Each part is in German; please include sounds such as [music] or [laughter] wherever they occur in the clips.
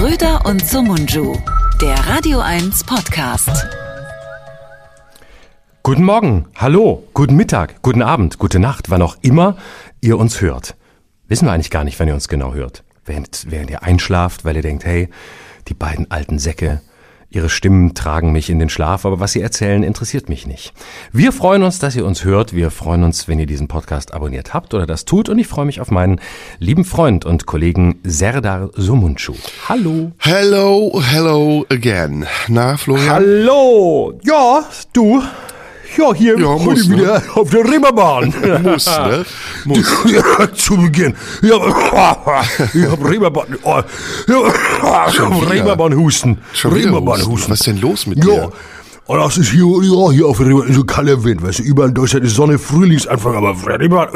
Schröder und Sumunju, der Radio 1 Podcast. Guten Morgen, hallo, guten Mittag, guten Abend, gute Nacht, wann auch immer ihr uns hört. Wissen wir eigentlich gar nicht, wann ihr uns genau hört. Während, während ihr einschlaft, weil ihr denkt, hey, die beiden alten Säcke, ihre Stimmen tragen mich in den Schlaf, aber was sie erzählen, interessiert mich nicht. Wir freuen uns, dass ihr uns hört. Wir freuen uns, wenn ihr diesen Podcast abonniert habt oder das tut. Und ich freue mich auf meinen lieben Freund und Kollegen Serdar Sumuncu. Hallo. Hello, hello again. Na, Florian? Hallo. Ja, du. Ja, hier Ja, muss, ne? wieder auf der Reeperbahn. [laughs] Muss, ne? Muss. [laughs] Ja, zu Beginn. Ja, [laughs] ich hab Reeperbahn. Oh, ja, hab? Reeperbahn-Husten. Reeperbahn-Husten. Husten. Was ist denn los mit Ja. dir? Und das ist hier, ja, hier auf der Reeperbahn, so kalter Wind, weißt du, überall in Deutschland ist Sonne, Frühlingsanfang, aber Reeperbahn,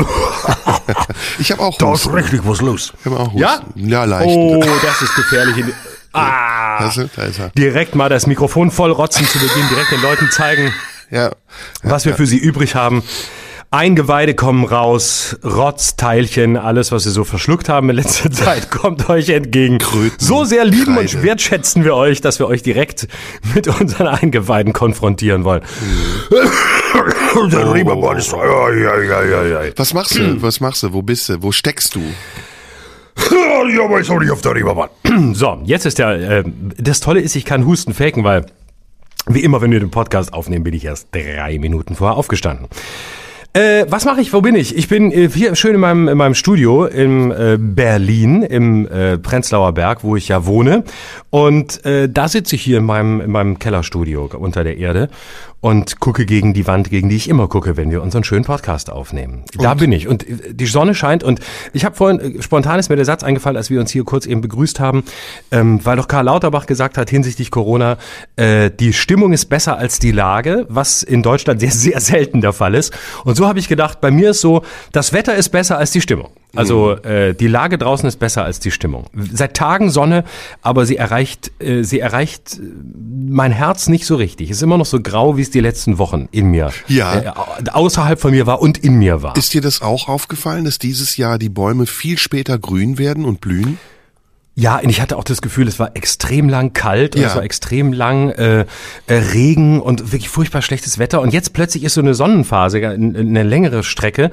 Ich habe auch da ist Husten. richtig was los. Ich hab auch Husten. Ja? Ja, leicht. Oh, das ist gefährlich. Ah, da ist er. direkt mal das Mikrofon voll rotzen zu Beginn, direkt den Leuten zeigen, Ja. was wir für sie übrig haben. Eingeweide kommen raus, Rotzteilchen, alles, was wir so verschluckt haben in letzter [laughs] Zeit, kommt euch entgegen. Kröten, so sehr lieben und Kreide. wertschätzen wir euch, dass wir euch direkt mit unseren Eingeweiden konfrontieren wollen. Der ja, ja. Was machst du? Was machst du? Wo bist du? Wo steckst du? Ja, aber ich auch nicht auf der Reeperbahn. So, jetzt ist ja, äh, das Tolle ist, ich kann Husten faken, weil wie immer, wenn wir den Podcast aufnehmen, bin ich erst drei Minuten vorher aufgestanden. Äh, was mache ich? Wo bin ich? Ich bin äh, hier schön in meinem, in meinem Studio in äh, Berlin, im äh, Prenzlauer Berg, wo ich ja wohne. Und äh, da sitze ich hier in meinem, in meinem Kellerstudio unter der Erde und gucke gegen die Wand, gegen die ich immer gucke, wenn wir unseren schönen Podcast aufnehmen. Da bin ich. Und äh, die Sonne scheint. Und ich habe vorhin, äh, spontan ist mir der Satz eingefallen, als wir uns hier kurz eben begrüßt haben, ähm, weil doch Karl Lauterbach gesagt hat hinsichtlich Corona, äh, die Stimmung ist besser als die Lage, was in Deutschland sehr, sehr selten der Fall ist. Und so habe ich gedacht, bei mir ist so, das Wetter ist besser als die Stimmung. Also äh, die Lage draußen ist besser als die Stimmung. Seit Tagen Sonne, aber sie erreicht, äh, sie erreicht äh, mein Herz nicht so richtig. Es ist immer noch so grau, wie es die letzten Wochen in mir, Ja. äh, außerhalb von mir war und in mir war. Ist dir das auch aufgefallen, dass dieses Jahr die Bäume viel später grün werden und blühen? Ja, und ich hatte auch das Gefühl, es war extrem lang kalt und Ja. es war extrem lang äh, äh, Regen und wirklich furchtbar schlechtes Wetter. Und jetzt plötzlich ist so eine Sonnenphase, äh, eine längere Strecke.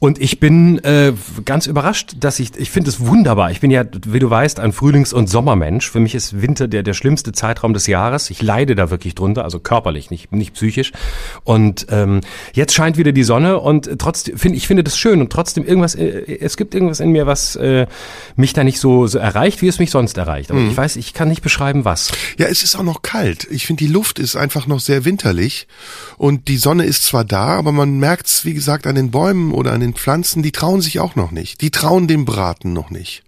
Und ich bin äh, ganz überrascht, dass ich, ich finde es wunderbar. Ich bin ja, wie du weißt, ein Frühlings- und Sommermensch. Für mich ist Winter der, der schlimmste Zeitraum des Jahres. Ich leide da wirklich drunter, also körperlich, nicht, nicht psychisch. Und ähm, jetzt scheint wieder die Sonne und trotzdem, finde ich finde das schön und trotzdem irgendwas, äh, es gibt irgendwas in mir, was äh, mich da nicht so, so erreicht, wie es mich sonst erreicht. Aber ich weiß, ich kann nicht beschreiben, was. Ja, es ist auch noch kalt. Ich finde, die Luft ist einfach noch sehr winterlich und die Sonne ist zwar da, aber man merkt's, wie gesagt, an den Bäumen oder an den Pflanzen, die trauen sich auch noch nicht. Die trauen dem Braten noch nicht.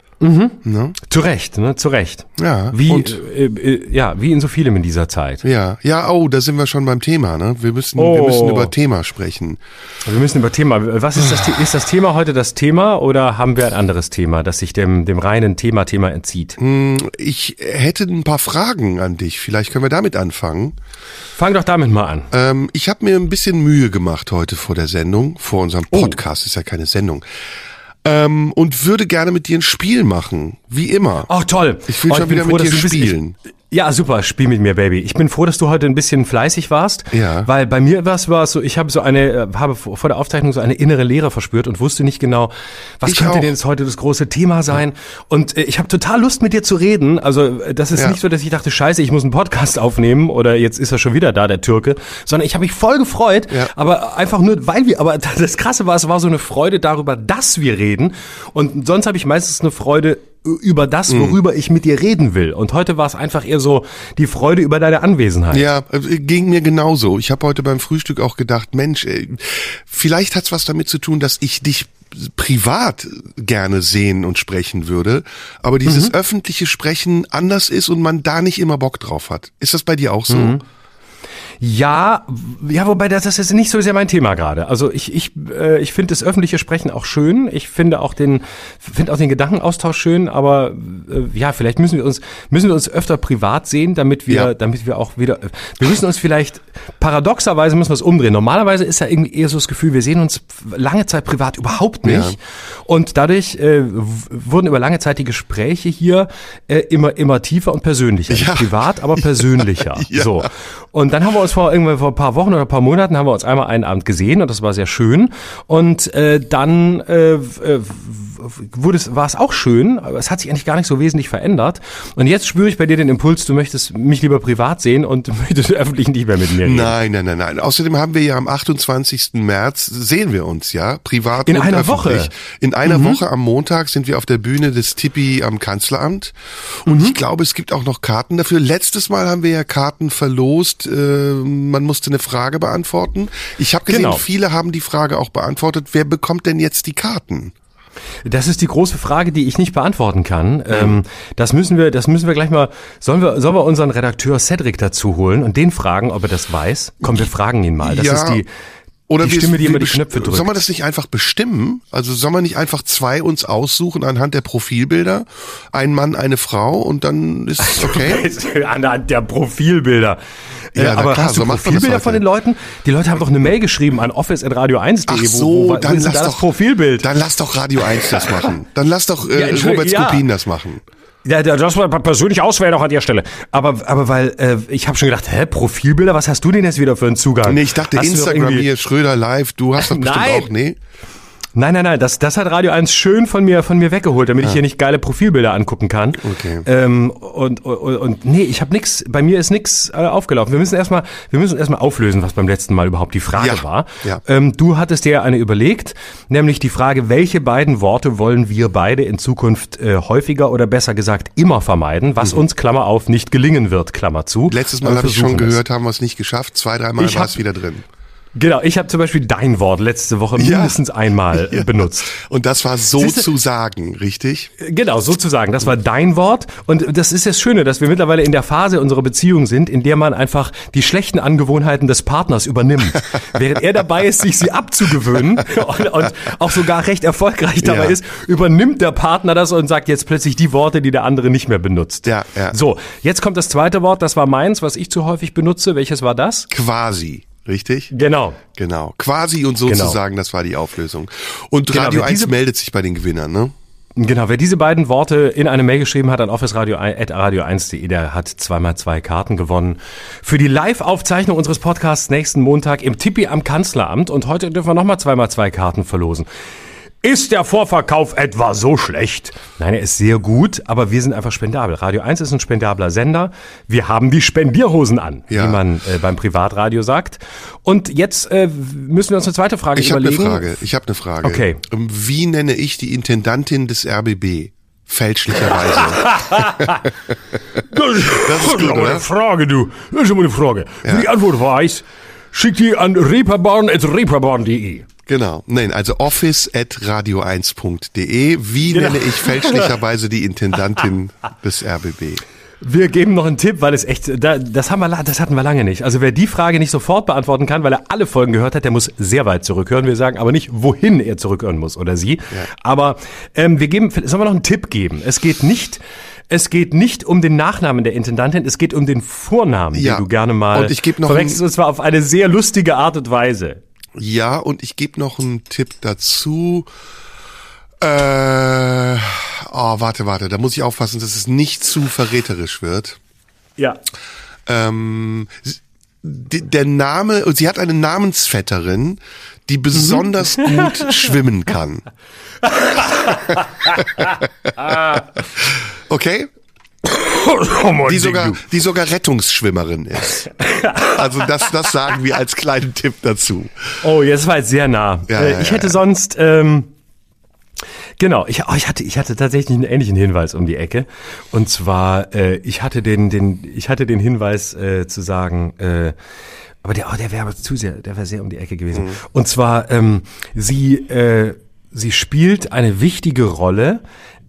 Zu Recht, ne? Zu Recht. Ja, Wie, und- äh, äh, ja, wie in so vielem in dieser Zeit. Ja, ja, oh, da sind wir schon beim Thema, ne? Wir müssen, wir Oh. müssen über Thema sprechen. Wir müssen über Thema. Was ist das? Ist das Thema heute das Thema oder haben wir ein anderes Thema, das sich dem, dem reinen Thema-Thema entzieht? Ich hätte ein paar Fragen an dich. Vielleicht können wir damit anfangen. Fang doch damit mal an. Ähm, ich habe mir ein bisschen Mühe gemacht heute vor der Sendung, vor unserem Podcast, ist ja keine Sendung. Ähm, und würde gerne mit dir ein Spiel machen, wie immer. Ach toll. Ich will Oh, schon wieder mit dass dir spielen. Ich, ja, super, spiel mit mir, Baby. Ich bin froh, dass du heute ein bisschen fleißig warst. Ja. Weil bei mir war es war so, ich habe so eine, äh, habe vor vor der Aufzeichnung so eine innere Leere verspürt und wusste nicht genau, was Ich könnte auch. denn jetzt heute das große Thema sein. Und äh, ich habe total Lust mit dir zu reden. Also äh, das ist Ja. nicht so, dass ich dachte, scheiße, ich muss einen Podcast aufnehmen oder jetzt ist er schon wieder da, der Türke. Sondern ich habe mich voll gefreut, Ja. aber einfach nur, weil wir, aber [laughs] das Krasse war, es war so eine Freude darüber, dass wir reden. Und sonst habe ich meistens eine Freude über das, Mhm. worüber ich mit dir reden will. Und heute war es einfach eher so die Freude über deine Anwesenheit. Ja, äh, ging mir genauso. Ich habe heute beim Frühstück auch gedacht, Mensch, vielleicht hat's was damit zu tun, dass ich dich privat gerne sehen und sprechen würde, aber dieses Mhm. öffentliche Sprechen anders ist und man da nicht immer Bock drauf hat. Ist das bei dir auch so? Mhm. Ja, ja, wobei das, das ist nicht so sehr mein Thema gerade. Also ich, ich, äh, ich finde das öffentliche Sprechen auch schön. Ich finde auch den, finde auch den Gedankenaustausch schön. Aber äh, ja, vielleicht müssen wir uns, müssen wir uns öfter privat sehen, damit wir, Ja. damit wir auch wieder. Wir müssen uns vielleicht paradoxerweise müssen wir es umdrehen. Normalerweise ist ja irgendwie eher so das Gefühl, wir sehen uns lange Zeit privat überhaupt nicht. Ja. Und dadurch äh, wurden über lange Zeit die Gespräche hier äh, immer immer tiefer und persönlicher. Nicht Ja. privat, aber persönlicher. [laughs] So. Und dann haben wir uns vor irgendwann vor ein paar Wochen oder ein paar Monaten haben wir uns einmal einen Abend gesehen und das war sehr schön. Und äh, dann äh, äh, wurde es, war es auch schön, aber es hat sich eigentlich gar nicht so wesentlich verändert. Und jetzt spüre ich bei dir den Impuls, du möchtest mich lieber privat sehen und [laughs] möchtest öffentlich nicht mehr mit mir reden. Nein, nein, nein, nein. Außerdem haben wir ja am 28. März, sehen wir uns ja, privat In und einer öffentlich. Woche. Mhm. In einer Woche am Montag sind wir auf der Bühne des Tippi am Kanzleramt. Und Mhm. ich glaube, es gibt auch noch Karten dafür. Letztes Mal haben wir ja Karten verlost. Äh, man musste eine Frage beantworten. Ich habe gesehen, Genau. viele haben die Frage auch beantwortet. Wer bekommt denn jetzt die Karten? Das ist die große Frage, die ich nicht beantworten kann. Ähm, das müssen wir, das müssen wir gleich mal. Sollen wir, sollen wir unseren Redakteur Cedric dazu holen und den fragen, ob er das weiß? Komm, wir fragen ihn mal. Das Ja. ist die, Oder die wir- Stimme, die immer die Knöpfe drückt. Soll man das nicht einfach bestimmen? Also soll man nicht einfach zwei uns aussuchen anhand der Profilbilder? Ein Mann, eine Frau und dann ist es okay? [laughs] Anhand der Profilbilder. Ja, äh, aber klar, hast du so Profilbilder von den Leuten? Die Leute haben doch eine Mail geschrieben an office.radio1.de. Ach so, wo, wo dann lass da doch das Profilbild. Dann lass doch Radio 1 das machen. Dann lass doch Ja, äh, Entschuldigung, Robert ja. Skopin das machen. Ja, das war persönlich auswählen auch an der Stelle. Aber, aber weil äh, ich habe schon gedacht, hä, Profilbilder, was hast du denn jetzt wieder für einen Zugang? Nee, ich dachte Hast Instagram hier, Schröder live, du hast das bestimmt Nein. auch, nee? Nein, nein, nein, das, das hat Radio 1 schön von mir, von mir weggeholt, damit ich hier nicht geile Profilbilder angucken kann. Okay. Ähm, und, und, und nee, ich habe nix, bei mir ist nix äh, aufgelaufen. Wir müssen erstmal, wir müssen erstmal auflösen, was beim letzten Mal überhaupt die Frage Ja, war. ja. Ähm, du hattest dir eine überlegt, nämlich die Frage, welche beiden Worte wollen wir beide in Zukunft äh, häufiger oder besser gesagt immer vermeiden, was uns, Klammer auf, nicht gelingen wird, Klammer zu. Mhm. Letztes Mal habe ich schon es. gehört, haben wir es nicht geschafft. Zwei, dreimal war es wieder drin. Genau, ich habe zum Beispiel dein Wort letzte Woche Ja. mindestens einmal äh, benutzt. Und das war so zu sagen, richtig? Genau, sozusagen. Das war dein Wort. Und das ist das Schöne, dass wir mittlerweile in der Phase unserer Beziehung sind, in der man einfach die schlechten Angewohnheiten des Partners übernimmt. [laughs] Während er dabei ist, sich sie abzugewöhnen [laughs] und, und auch sogar recht erfolgreich dabei Ja. ist, übernimmt der Partner das und sagt jetzt plötzlich die Worte, die der andere nicht mehr benutzt. Ja, ja. So, jetzt kommt das zweite Wort, das war meins, was ich zu häufig benutze. Welches war das? Quasi, richtig? Genau. Genau. Quasi und sozusagen, das war die Auflösung. Und Genau, Radio wer 1 diese- meldet sich bei den Gewinnern, ne? Genau, wer diese beiden Worte in eine Mail geschrieben hat an officeradio1.de, der hat zweimal zwei Karten gewonnen für die Live-Aufzeichnung unseres Podcasts nächsten Montag im Tippi am Kanzleramt. Und heute dürfen wir nochmal zweimal zwei Karten verlosen. Ist der Vorverkauf etwa so schlecht? Nein, er ist sehr gut, aber wir sind einfach spendabel. Radio 1 ist ein spendabler Sender. Wir haben die Spendierhosen an, Ja. wie man äh, beim Privatradio sagt. Und jetzt äh, müssen wir uns eine zweite Frage Ich habe eine überlegen. Frage. Ich habe eine Frage. Okay. Ähm, Wie nenne ich die Intendantin des RBB? Fälschlicherweise. [laughs] Das, ist gut, aber oder? eine Frage, du. Das ist aber eine Frage. Wenn die Antwort weiß, schick die an reeperbahn.reeperbahn.de. genau. Nein, also office at radio1.de. Wie Genau. nenne ich fälschlicherweise die Intendantin [laughs] des RBB? Wir geben noch einen Tipp, weil es echt, da, das haben wir, das hatten wir lange nicht. Also wer die Frage nicht sofort beantworten kann, weil er alle Folgen gehört hat, der muss sehr weit zurückhören. Wir sagen aber nicht, wohin er zurückhören muss oder sie. Aber ähm, wir geben, sollen wir noch einen Tipp geben? Es geht nicht, es geht nicht um den Nachnamen der Intendantin, es geht um den Vornamen, Ja. den du gerne mal Und ich geb noch verwechselst, und zwar auf eine sehr lustige Art und Weise. Ja, und ich gebe noch einen Tipp dazu. Äh, oh, warte, warte, da muss ich aufpassen, dass es nicht zu verräterisch wird. Ja. Ähm, der Name, und sie hat eine Namensvetterin, die besonders gut schwimmen kann. [laughs] okay? Die sogar, die sogar Rettungsschwimmerin ist. Also das, das sagen wir als kleinen Tipp dazu. Oh, jetzt war jetzt sehr nah. Ja, äh, ich ja, hätte ja. sonst, ähm, genau, ich, oh, ich hatte, ich hatte tatsächlich einen ähnlichen Hinweis um die Ecke. Und zwar, äh, ich hatte den, den, ich hatte den Hinweis äh, zu sagen, äh, aber der, oh, der wäre aber zu sehr, der wäre sehr um die Ecke gewesen. Und zwar, ähm, sie, äh, sie spielt eine wichtige Rolle,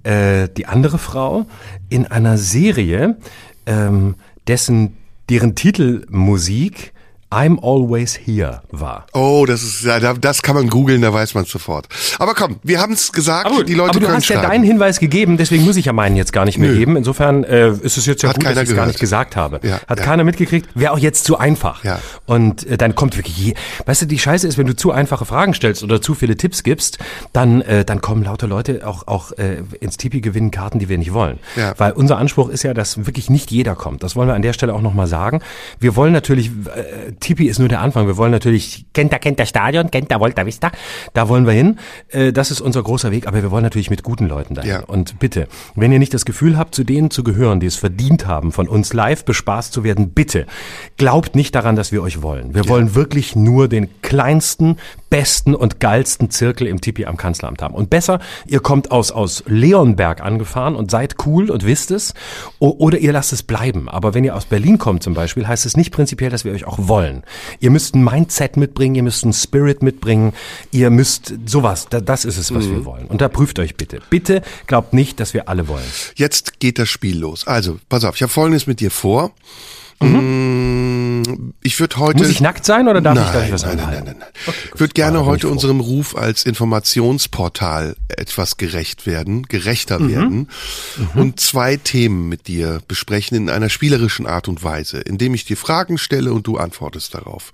äh, die andere Frau, in einer Serie, ähm, dessen, deren Titelmusik I'm always here war. Oh, das ist ja, das kann man googeln, da weiß man sofort. Aber komm, wir haben es gesagt, Aber, die Leute aber du können hast ja schreiben. deinen Hinweis gegeben, deswegen muss ich ja meinen jetzt gar nicht mehr Nö. geben. Insofern äh, ist es jetzt ja Hat gut, dass ich es gar nicht gesagt habe. Ja, Hat ja. keiner mitgekriegt, wäre auch jetzt zu einfach. Ja. Und äh, dann kommt wirklich, je, weißt du, die Scheiße ist, wenn du zu einfache Fragen stellst oder zu viele Tipps gibst, dann äh, dann kommen lauter Leute auch auch äh, ins Tipi gewinnen Karten, die wir nicht wollen. Ja. Weil unser Anspruch ist ja, dass wirklich nicht jeder kommt. Das wollen wir an der Stelle auch nochmal sagen. Wir wollen natürlich, äh, Tipi ist nur der Anfang. Wir wollen natürlich, kennt da, kennt der Stadion, kennt da, Volta Vista. Da wollen wir hin. Äh, das ist unser großer Weg. Aber wir wollen natürlich mit guten Leuten dahin. Ja. Und bitte, wenn ihr nicht das Gefühl habt, zu denen zu gehören, die es verdient haben, von uns live bespaßt zu werden, bitte glaubt nicht daran, dass wir euch wollen. Wir wollen wirklich nur den kleinsten, besten und geilsten Zirkel im Tipi am Kanzleramt haben. Und besser, ihr kommt aus, aus Leonberg angefahren und seid cool und wisst es, oder ihr lasst es bleiben. Aber wenn ihr aus Berlin kommt zum Beispiel, heißt es nicht prinzipiell, dass wir euch auch wollen. Ihr müsst ein Mindset mitbringen, ihr müsst einen Spirit mitbringen, ihr müsst sowas, da, das ist es, was wir wollen. Und da prüft euch bitte. Bitte glaubt nicht, dass wir alle wollen. Jetzt geht das Spiel los. Also, pass auf, ich habe Folgendes mit dir vor. Mm, Ich würde heute. Muss ich nackt sein oder darf nein, ich, darf ich was nein, nein, nein, nein, nein. Okay, ich würde gerne Ah, heute unserem Ruf als Informationsportal etwas gerecht werden, gerechter Mhm. werden und zwei Themen mit dir besprechen in einer spielerischen Art und Weise, indem ich dir Fragen stelle und du antwortest darauf.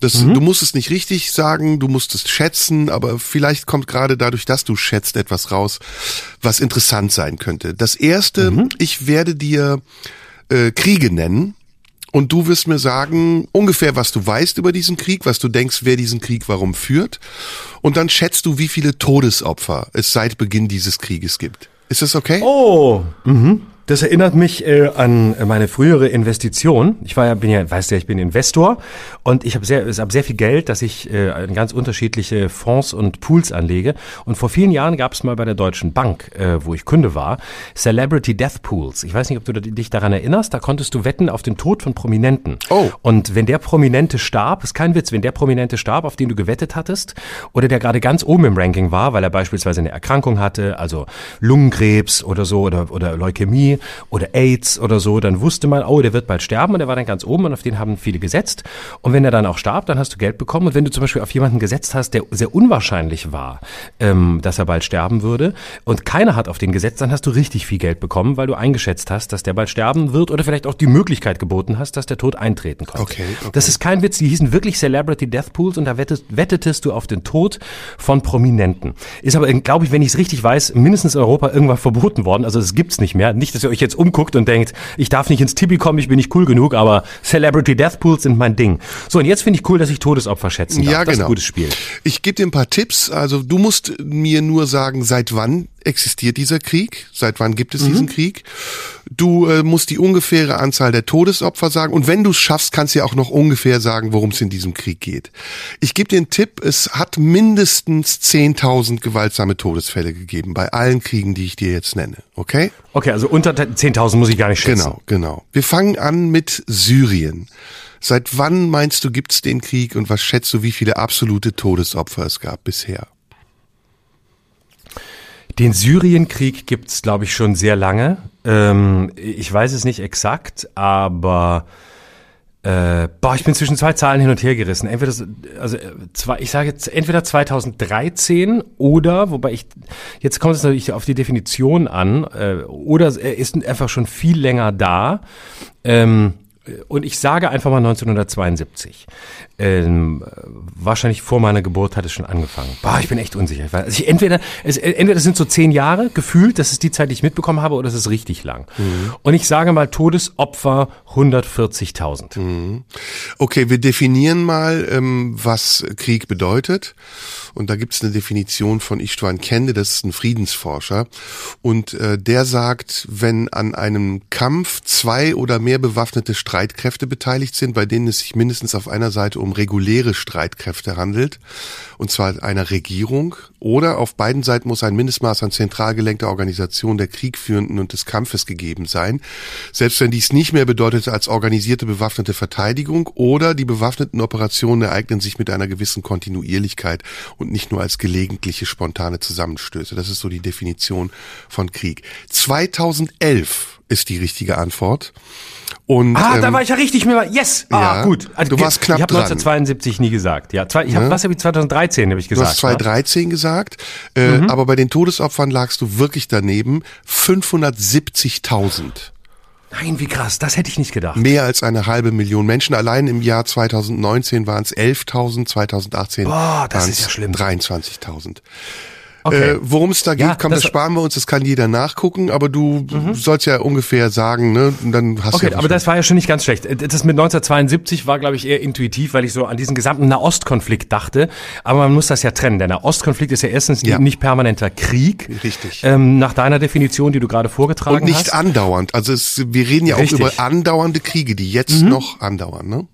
Das, Mhm. Du musst es nicht richtig sagen, du musst es schätzen, aber vielleicht kommt gerade dadurch, dass du schätzt, etwas raus, was interessant sein könnte. Das erste, Mhm. ich werde dir äh, Kriege nennen. Und du wirst mir sagen, ungefähr, was du weißt über diesen Krieg, was du denkst, wer diesen Krieg warum führt. Und dann schätzt du, wie viele Todesopfer es seit Beginn dieses Krieges gibt. Ist das okay? Oh, mhm. Das erinnert mich äh, an meine frühere Investition. Ich war ja, bin ja, weißt du ja, ich bin Investor und ich habe sehr, hab sehr viel Geld, dass ich äh, in ganz unterschiedliche Fonds und Pools anlege. Und vor vielen Jahren gab es mal bei der Deutschen Bank, äh, wo ich Kunde war, Celebrity Death Pools. Ich weiß nicht, ob du dich daran erinnerst. Da konntest du wetten auf den Tod von Prominenten. Oh. Und wenn der Prominente starb, ist kein Witz, wenn der Prominente starb, auf den du gewettet hattest, oder der gerade ganz oben im Ranking war, weil er beispielsweise eine Erkrankung hatte, also Lungenkrebs oder so, oder, oder Leukämie oder AIDS oder so, dann wusste man, oh, der wird bald sterben und der war dann ganz oben und auf den haben viele gesetzt. Und wenn er dann auch starb, dann hast du Geld bekommen. Und wenn du zum Beispiel auf jemanden gesetzt hast, der sehr unwahrscheinlich war, ähm, dass er bald sterben würde, und keiner hat auf den gesetzt, dann hast du richtig viel Geld bekommen, weil du eingeschätzt hast, dass der bald sterben wird oder vielleicht auch die Möglichkeit geboten hast, dass der Tod eintreten konnte. Okay, okay. Das ist kein Witz, die hießen wirklich Celebrity Death Pools und da wettest, wettetest du auf den Tod von Prominenten. Ist aber, glaube ich, wenn ich es richtig weiß, mindestens in Europa irgendwann verboten worden. Also es gibt's nicht mehr. Nicht, dass ihr euch jetzt umguckt und denkt, ich darf nicht ins Tipi kommen, ich bin nicht cool genug, aber Celebrity Death Pools sind mein Ding. So, und jetzt finde ich cool, dass ich Todesopfer schätzen darf. Ja, das ist genau. ein gutes Spiel. Ich gebe dir ein paar Tipps. Also du musst mir nur sagen, seit wann existiert dieser Krieg? Seit wann gibt es diesen Krieg? Du äh, musst die ungefähre Anzahl der Todesopfer sagen. Und wenn du es schaffst, kannst du ja auch noch ungefähr sagen, worum es in diesem Krieg geht. Ich gebe dir einen Tipp. Es hat mindestens 10.000 gewaltsame Todesfälle gegeben bei allen Kriegen, die ich dir jetzt nenne. Okay? Okay, also unter 10.000 muss ich gar nicht schätzen. Genau, genau. Wir fangen an mit Syrien. Seit wann meinst du, gibt's den Krieg und was schätzt du, wie viele absolute Todesopfer es gab bisher? Den Syrienkrieg gibt's, glaube ich, schon sehr lange. Ähm, ich weiß es nicht exakt, aber äh, boah, ich bin zwischen zwei Zahlen hin und her gerissen. Entweder, so- also zwei, ich sage jetzt entweder 2013 oder, wobei ich jetzt kommt es natürlich auf die Definition an, äh, oder er ist einfach schon viel länger da. Ähm, und ich sage einfach mal 1972. Ähm, wahrscheinlich vor meiner Geburt hat es schon angefangen. Boah, ich bin echt unsicher. Also ich, entweder, es, entweder das sind so zehn Jahre gefühlt, das ist die Zeit, die ich mitbekommen habe, oder es ist richtig lang. Und ich sage mal Todesopfer 140.000. Okay, wir definieren mal, ähm, was Krieg bedeutet. Und da gibt es eine Definition von Istvan Kende, das ist ein Friedensforscher. Und äh, der sagt, wenn an einem Kampf zwei oder mehr bewaffnete Streitkräfte beteiligt sind, bei denen es sich mindestens auf einer Seite um reguläre Streitkräfte handelt, und zwar einer Regierung, oder auf beiden Seiten muss ein Mindestmaß an zentral gelenkter Organisation der Kriegführenden und des Kampfes gegeben sein, selbst wenn dies nicht mehr bedeutet als organisierte bewaffnete Verteidigung oder die bewaffneten Operationen ereignen sich mit einer gewissen Kontinuierlichkeit und nicht nur als gelegentliche spontane Zusammenstöße. Das ist so die Definition von Krieg. 2011 ist die richtige Antwort. Und, Ah, da ähm, war ich ja richtig mir Yes. Ah, ja, gut. du warst knapp Ich habe dran. 1972 nie gesagt. Ja, zwei, ich habe was habe ich 2013 habe ich Du gesagt. hast ne? 2013 gesagt, äh, Mhm. aber bei den Todesopfern lagst du wirklich daneben. 570.000. Nein, wie krass. Das hätte ich nicht gedacht. Mehr als eine halbe Million Menschen. Allein im Jahr 2019 waren es 11.000, 2018 Boah, das waren ist es ja schlimm. 23.000. Okay. Äh, Worum es da geht, Ja, komm, das, das- sparen wir uns, das kann jeder nachgucken, aber du sollst ja ungefähr sagen, ne? Und dann hast Okay, du ja aber das war ja schon nicht ganz schlecht. Das mit 1972 war, glaube ich, eher intuitiv, weil ich so an diesen gesamten Nahostkonflikt dachte. Aber man muss das ja trennen. Der Nahostkonflikt ist ja erstens Ja. nicht permanenter Krieg. Richtig. Ähm, nach deiner Definition, die du gerade vorgetragen und nicht hast. andauernd. Also es, wir reden ja Richtig. Mhm. auch über andauernde Kriege, die jetzt noch andauern, ne?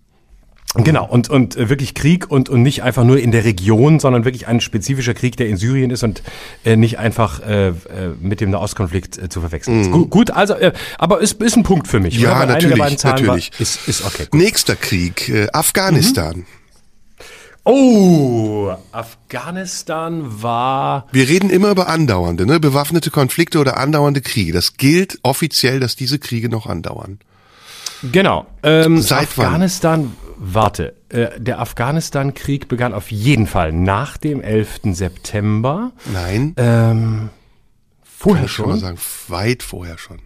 Genau, und, und äh, wirklich Krieg und, und nicht einfach nur in der Region, sondern wirklich ein spezifischer Krieg, der in Syrien ist und äh, nicht einfach äh, äh, mit dem Nahostkonflikt äh, zu verwechseln ist. Gut, gut, also, äh, aber ist, ist ein Punkt für mich. Mhm. Ja, natürlich, natürlich. War, ist, ist okay. Gut. Nächster Krieg, äh, Afghanistan. Oh, Afghanistan war Wir reden immer über andauernde, ne? bewaffnete Konflikte oder andauernde Kriege. Das gilt offiziell, dass diese Kriege noch andauern. Genau. Ähm, Seit wann? Warte, äh, der Afghanistan-Krieg begann auf jeden Fall nach dem 11. September. Nein, Ähm, vorher kann ich schon mal schon. sagen, weit vorher schon.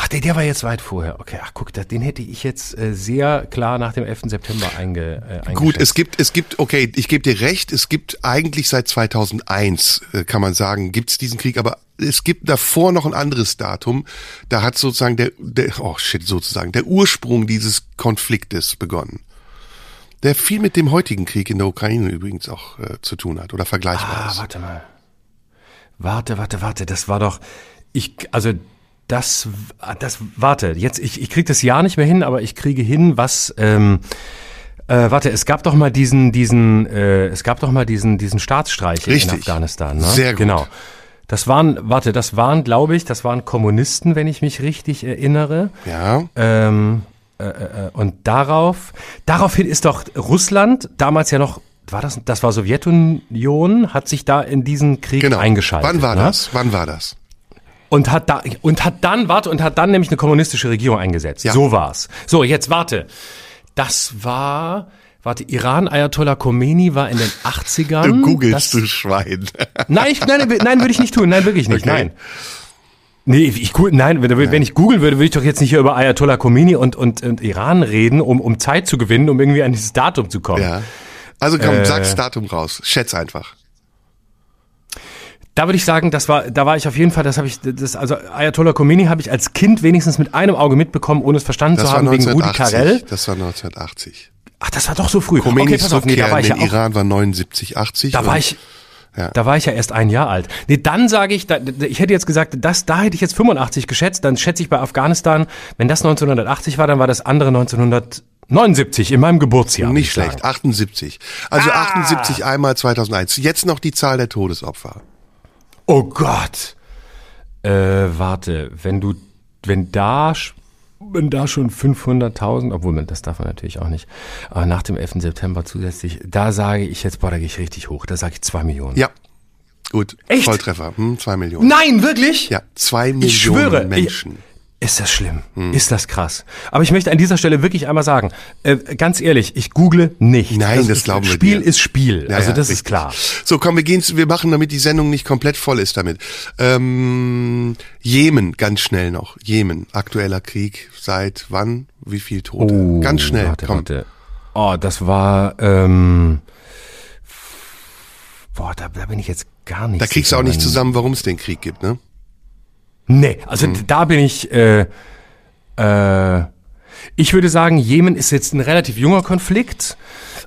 Ach, der, der war jetzt weit vorher. Okay, ach guck, den hätte ich jetzt äh, sehr klar nach dem 11. September einge, äh. Gut, es gibt, es gibt, okay, ich gebe dir recht, es gibt eigentlich seit 2001, äh, kann man sagen, gibt es diesen Krieg, aber es gibt davor noch ein anderes Datum. Da hat sozusagen der, der, oh shit, sozusagen, der Ursprung dieses Konfliktes begonnen. Der viel mit dem heutigen Krieg in der Ukraine übrigens auch äh, zu tun hat oder vergleichbar Ah, ist. warte mal. Warte, warte, warte, das war doch, ich, also das, das, warte, jetzt, ich, ich krieg das Jahr nicht mehr hin, aber ich kriege hin, was, ähm, äh, warte, es gab doch mal diesen, diesen, äh, es gab doch mal diesen, diesen Staatsstreich in Richtig. Afghanistan, ne? Sehr gut. Genau. Das waren, warte, das waren, glaube ich, das waren Kommunisten, wenn ich mich richtig erinnere. Ja, Ähm, äh, äh, und darauf, daraufhin ist doch Russland, damals ja noch, war das, das war Sowjetunion, hat sich da in diesen Krieg genau. eingeschaltet. Wann war ne? das? Wann war das? Und hat da, und hat dann, warte, und hat dann nämlich eine kommunistische Regierung eingesetzt. Ja. So war's. So, jetzt warte. Das war, warte, Iran, Ayatollah Khomeini war in den 80ern. Du googelst, das, du Schwein. Nein, ich, nein, nein, würde ich nicht tun. Nein, wirklich nicht. Okay. Nein. Nee, ich, nein, wenn, wenn ich googeln würde, würde ich doch jetzt nicht hier über Ayatollah Khomeini und, und, und Iran reden, um, um Zeit zu gewinnen, um irgendwie an dieses Datum zu kommen. ja. Also komm, Äh. sag's Datum raus. Schätz einfach. Da würde ich sagen, das war, da war ich auf jeden Fall, das habe ich, das, also Ayatollah Khomeini habe ich als Kind wenigstens mit einem Auge mitbekommen, ohne es verstanden Das zu haben, wegen Rudi 1980. Carell. Das war 1980. Ach, das war doch so früh. Khomeinis okay, pass auf, nee, da war ich ja auch, Iran war 79, 80. da war ich, Ja. da war ich ja erst ein Jahr alt. Nee, dann sage ich, da, ich hätte jetzt gesagt, das, da hätte ich jetzt 85 geschätzt, dann schätze ich bei Afghanistan, wenn das 1980 war, dann war das andere 1979 in meinem Geburtsjahr. Nicht schlecht, 78. Also Ah. 78 einmal 2001. Jetzt noch die Zahl der Todesopfer. Oh Gott. Äh, warte, wenn du, wenn da, wenn da schon 500.000, obwohl man, das darf man natürlich auch nicht, aber nach dem 11. September zusätzlich, da sage ich jetzt, boah, da gehe ich richtig hoch, da sage ich zwei Millionen. Ja, gut. Echt? Volltreffer. Hm, zwei Millionen. Nein, wirklich? Ja, zwei Millionen Ich schwöre, Menschen. Ist das schlimm? Hm. Ist das krass? Aber ich möchte an dieser Stelle wirklich einmal sagen, äh, ganz ehrlich, ich google nicht. Nein, das ist, glauben wir Spiel dir. ist Spiel. Ja, also ja, das ist richtig. klar. So, komm, wir gehen, wir machen, damit die Sendung nicht komplett voll ist damit. Ähm, Jemen, ganz schnell noch. Jemen, aktueller Krieg. Seit wann? Wie viel Tote? ganz schnell, Oh, Warte, komm. warte. Oh, das war, ähm, boah, da, da bin ich jetzt gar nicht Da kriegst du auch nicht zusammen, warum es den Krieg gibt, ne? Nee, also Hm. da bin ich, äh, äh, ich würde sagen, Jemen ist jetzt ein relativ junger Konflikt.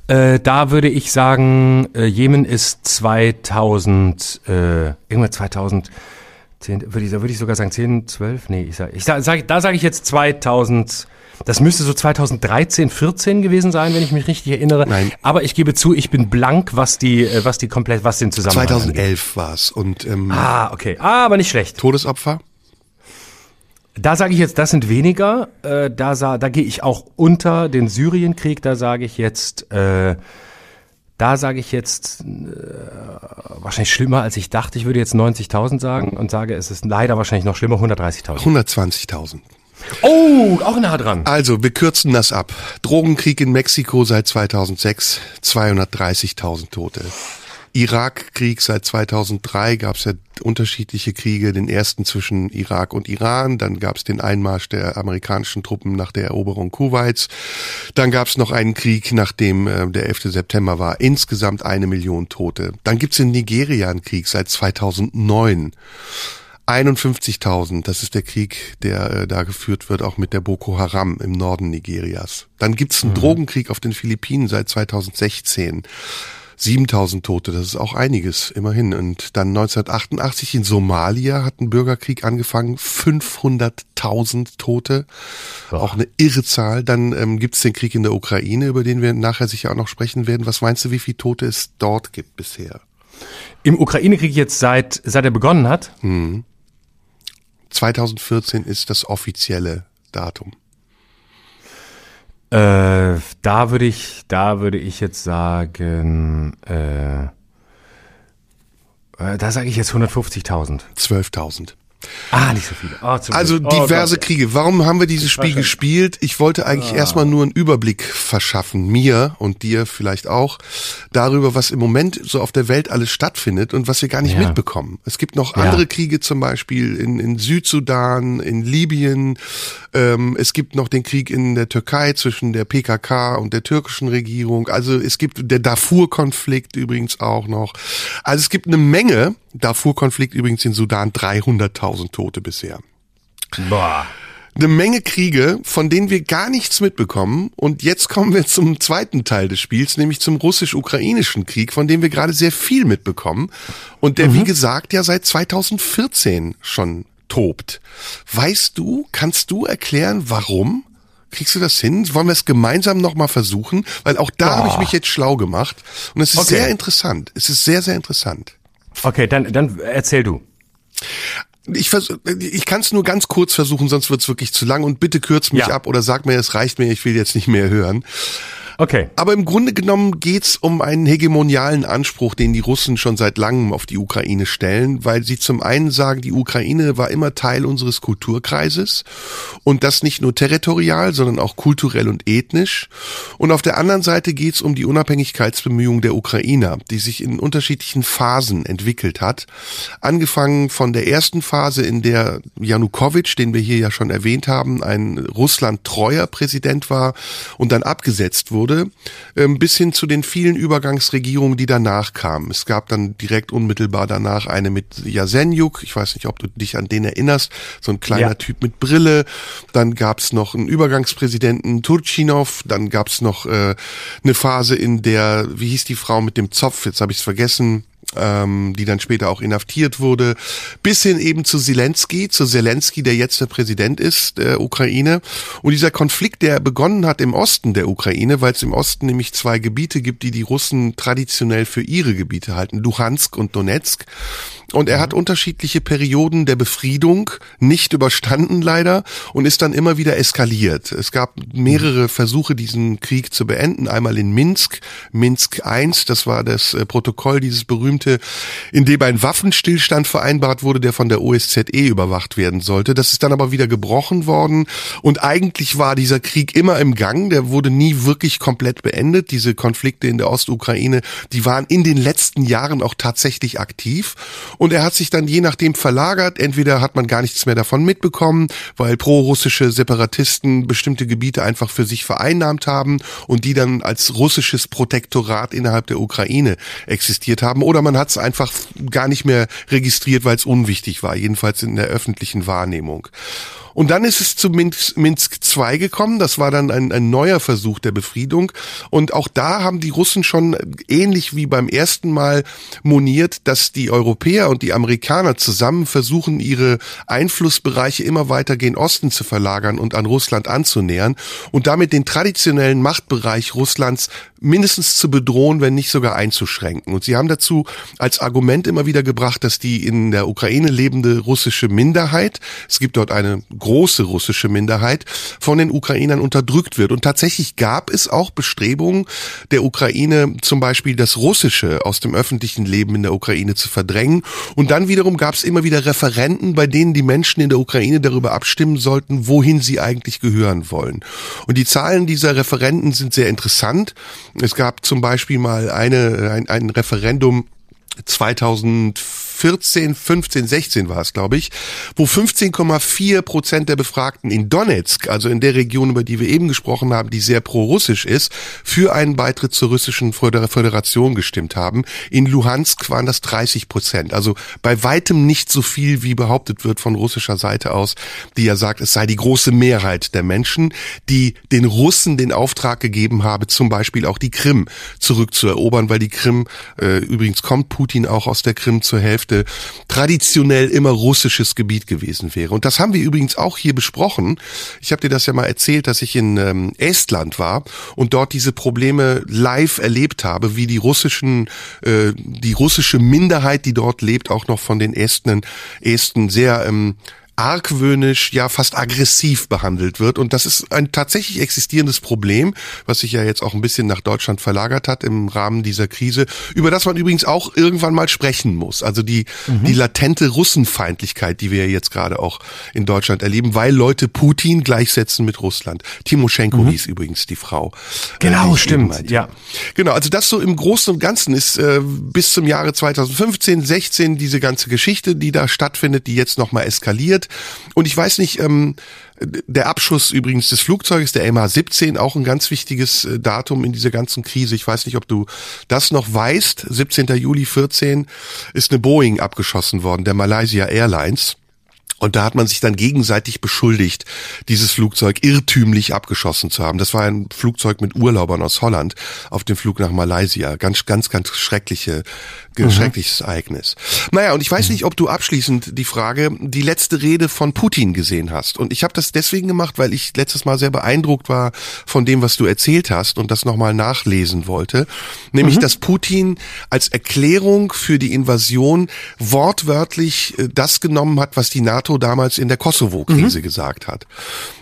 Äh, da würde ich sagen, äh, Jemen ist 2000, äh, irgendwann 2010, würde ich, würde ich sogar sagen 10, 12, nee, ich sag, ich sag, sag, da sage ich jetzt 2000, das müsste so 2013, 14 gewesen sein, wenn ich mich richtig erinnere. Nein. Aber ich gebe zu, ich bin blank, was die, äh, was die komplett, was den Zusammenhang angeht. 2011 war's und ähm, Ah, okay. Ah, aber nicht schlecht. Todesopfer? Da sage ich jetzt, das sind weniger. Äh, da sa da gehe ich auch unter den Syrienkrieg. Da sage ich jetzt, äh, da sage ich jetzt äh, wahrscheinlich schlimmer, als ich dachte. Ich würde jetzt 90.000 sagen und sage, es ist leider wahrscheinlich noch schlimmer, 130.000. 120.000. Oh, auch nah dran. Also, wir kürzen das ab. Drogenkrieg in Mexiko seit 2006, 230.000 Tote. Irakkrieg seit 2003 gab es ja unterschiedliche Kriege, den ersten zwischen Irak und Iran, dann gab es den Einmarsch der amerikanischen Truppen nach der Eroberung Kuwaits, dann gab es noch einen Krieg, nachdem äh, der 11. September war, insgesamt eine Million Tote. Dann gibt's in Nigeria einen Krieg seit 2009. 51.000, das ist der Krieg, der äh, da geführt wird, auch mit der Boko Haram im Norden Nigerias. Dann gibt's einen mhm. Drogenkrieg auf den Philippinen seit 2016. 7000 Tote, das ist auch einiges, immerhin. Und dann 1988 in Somalia hat ein Bürgerkrieg angefangen, 500.000 Tote, Boah. auch eine irre Zahl. Dann ähm, gibt es den Krieg in der Ukraine, über den wir nachher sicher auch noch sprechen werden. Was meinst du, wie viele Tote es dort gibt bisher? Im Ukraine-Krieg jetzt seit, seit er begonnen hat? Hm. 2014 ist das offizielle Datum. Äh, da würde ich, da würde ich jetzt sagen, äh, äh da sage ich jetzt 150.000. 12.000. Ah, nicht so viele. Oh, also oh, diverse Gott. Kriege. Warum haben wir dieses Spiel gespielt? Ich wollte eigentlich ah. erstmal nur einen Überblick verschaffen, mir und dir vielleicht auch, darüber, was im Moment so auf der Welt alles stattfindet und was wir gar nicht ja. mitbekommen. Es gibt noch ja. andere Kriege, zum Beispiel in, in Südsudan, in Libyen. Ähm, es gibt noch den Krieg in der Türkei zwischen der PKK und der türkischen Regierung. Also es gibt der Darfur-Konflikt übrigens auch noch. Also es gibt eine Menge Darfur-Konflikt übrigens in Sudan 300.000 Tote bisher. Boah. Eine Menge Kriege, von denen wir gar nichts mitbekommen. Und jetzt kommen wir zum zweiten Teil des Spiels, nämlich zum russisch-ukrainischen Krieg, von dem wir gerade sehr viel mitbekommen. Und der, mhm. wie gesagt, ja seit 2014 schon tobt. Weißt du, kannst du erklären, warum? Kriegst du das hin? Wollen wir es gemeinsam nochmal versuchen? Weil auch da oh. habe ich mich jetzt schlau gemacht. Und es ist okay. sehr interessant. Es ist sehr, sehr interessant. Okay, dann, dann erzähl du. Ich, vers ich kann es nur ganz kurz versuchen, sonst wird es wirklich zu lang und bitte kürz mich ja. ab oder sag mir, es reicht mir, ich will jetzt nicht mehr hören. Okay. Aber im Grunde genommen geht's um einen hegemonialen Anspruch, den die Russen schon seit langem auf die Ukraine stellen, weil sie zum einen sagen, die Ukraine war immer Teil unseres Kulturkreises und das nicht nur territorial, sondern auch kulturell und ethnisch. Und auf der anderen Seite geht's um die Unabhängigkeitsbemühungen der Ukrainer, die sich in unterschiedlichen Phasen entwickelt hat. Angefangen von der ersten Phase, in der Janukowitsch, den wir hier ja schon erwähnt haben, ein Russland treuer Präsident war und dann abgesetzt wurde wurde, ähm, bis hin zu den vielen Übergangsregierungen, die danach kamen. Es gab dann direkt unmittelbar danach eine mit Jasenjuk, ich weiß nicht, ob du dich an den erinnerst, so ein kleiner ja. Typ mit Brille. Dann gab es noch einen Übergangspräsidenten Turchinov, dann gab es noch äh, eine Phase, in der, wie hieß die Frau mit dem Zopf, jetzt habe ich es vergessen, ähm, die dann später auch inhaftiert wurde, bis hin eben zu Zelensky, zu Zelensky, der jetzt der Präsident ist der Ukraine. Und dieser Konflikt, der begonnen hat im Osten der Ukraine, weil es im Osten nämlich zwei Gebiete gibt, die die Russen traditionell für ihre Gebiete halten, Luhansk und Donetsk. Und er hat unterschiedliche Perioden der Befriedung nicht überstanden leider und ist dann immer wieder eskaliert. Es gab mehrere Versuche, diesen Krieg zu beenden. Einmal in Minsk, Minsk I, das war das äh, Protokoll, dieses berühmte, in dem ein Waffenstillstand vereinbart wurde, der von der OSZE überwacht werden sollte. Das ist dann aber wieder gebrochen worden und eigentlich war dieser Krieg immer im Gang. Der wurde nie wirklich komplett beendet. Diese Konflikte in der Ostukraine, die waren in den letzten Jahren auch tatsächlich aktiv. Und er hat sich dann je nachdem verlagert. Entweder hat man gar nichts mehr davon mitbekommen, weil pro-russische Separatisten bestimmte Gebiete einfach für sich vereinnahmt haben und die dann als russisches Protektorat innerhalb der Ukraine existiert haben. Oder man hat es einfach gar nicht mehr registriert, weil es unwichtig war, jedenfalls in der öffentlichen Wahrnehmung. Und dann ist es zu Minsk, Minsk II gekommen. Das war dann ein, ein neuer Versuch der Befriedung. Und auch da haben die Russen schon ähnlich wie beim ersten Mal moniert, dass die Europäer und die Amerikaner zusammen versuchen, ihre Einflussbereiche immer weiter gen Osten zu verlagern und an Russland anzunähern und damit den traditionellen Machtbereich Russlands mindestens zu bedrohen, wenn nicht sogar einzuschränken. Und sie haben dazu als Argument immer wieder gebracht, dass die in der Ukraine lebende russische Minderheit, es gibt dort eine große russische Minderheit von den Ukrainern unterdrückt wird. Und tatsächlich gab es auch Bestrebungen der Ukraine, zum Beispiel das Russische aus dem öffentlichen Leben in der Ukraine zu verdrängen. Und dann wiederum gab es immer wieder Referenten, bei denen die Menschen in der Ukraine darüber abstimmen sollten, wohin sie eigentlich gehören wollen. Und die Zahlen dieser Referenten sind sehr interessant. Es gab zum Beispiel mal eine, ein, ein Referendum 2004 14, 15, 16 war es, glaube ich, wo 15,4 Prozent der Befragten in Donetsk, also in der Region, über die wir eben gesprochen haben, die sehr pro-russisch ist, für einen Beitritt zur russischen Föderation gestimmt haben. In Luhansk waren das 30 Prozent. Also bei weitem nicht so viel, wie behauptet wird von russischer Seite aus, die ja sagt, es sei die große Mehrheit der Menschen, die den Russen den Auftrag gegeben habe, zum Beispiel auch die Krim zurückzuerobern, weil die Krim, äh, übrigens kommt Putin auch aus der Krim zur Hälfte, Hälfte traditionell immer russisches Gebiet gewesen wäre. Und das haben wir übrigens auch hier besprochen. Ich habe dir das ja mal erzählt, dass ich in ähm, Estland war und dort diese Probleme live erlebt habe, wie die russischen, äh, die russische Minderheit, die dort lebt, auch noch von den Esten, Esten sehr ähm, argwöhnisch, ja fast aggressiv behandelt wird. Und das ist ein tatsächlich existierendes Problem, was sich ja jetzt auch ein bisschen nach Deutschland verlagert hat im Rahmen dieser Krise, über das man übrigens auch irgendwann mal sprechen muss. Also die, mhm. die latente Russenfeindlichkeit, die wir jetzt gerade auch in Deutschland erleben, weil Leute Putin gleichsetzen mit Russland. Timoschenko mhm. hieß übrigens die Frau. Äh, genau, äh, stimmt. Ja. Genau, also das so im Großen und Ganzen ist äh, bis zum Jahre 2015, 16 diese ganze Geschichte, die da stattfindet, die jetzt nochmal eskaliert. Und ich weiß nicht, ähm, der Abschuss übrigens des Flugzeuges, der MH17, auch ein ganz wichtiges äh, Datum in dieser ganzen Krise. Ich weiß nicht, ob du das noch weißt. 17. Juli 14 ist eine Boeing abgeschossen worden, der Malaysia Airlines. Und da hat man sich dann gegenseitig beschuldigt, dieses Flugzeug irrtümlich abgeschossen zu haben. Das war ein Flugzeug mit Urlaubern aus Holland auf dem Flug nach Malaysia. Ganz, ganz, ganz schreckliche, mhm. schreckliches Ereignis. Naja, und ich weiß mhm. nicht, ob du abschließend die Frage, die letzte Rede von Putin gesehen hast. Und ich habe das deswegen gemacht, weil ich letztes Mal sehr beeindruckt war von dem, was du erzählt hast und das nochmal nachlesen wollte. Nämlich, mhm. dass Putin als Erklärung für die Invasion wortwörtlich äh, das genommen hat, was die NATO NATO damals in der Kosovo-Krise mhm. gesagt hat.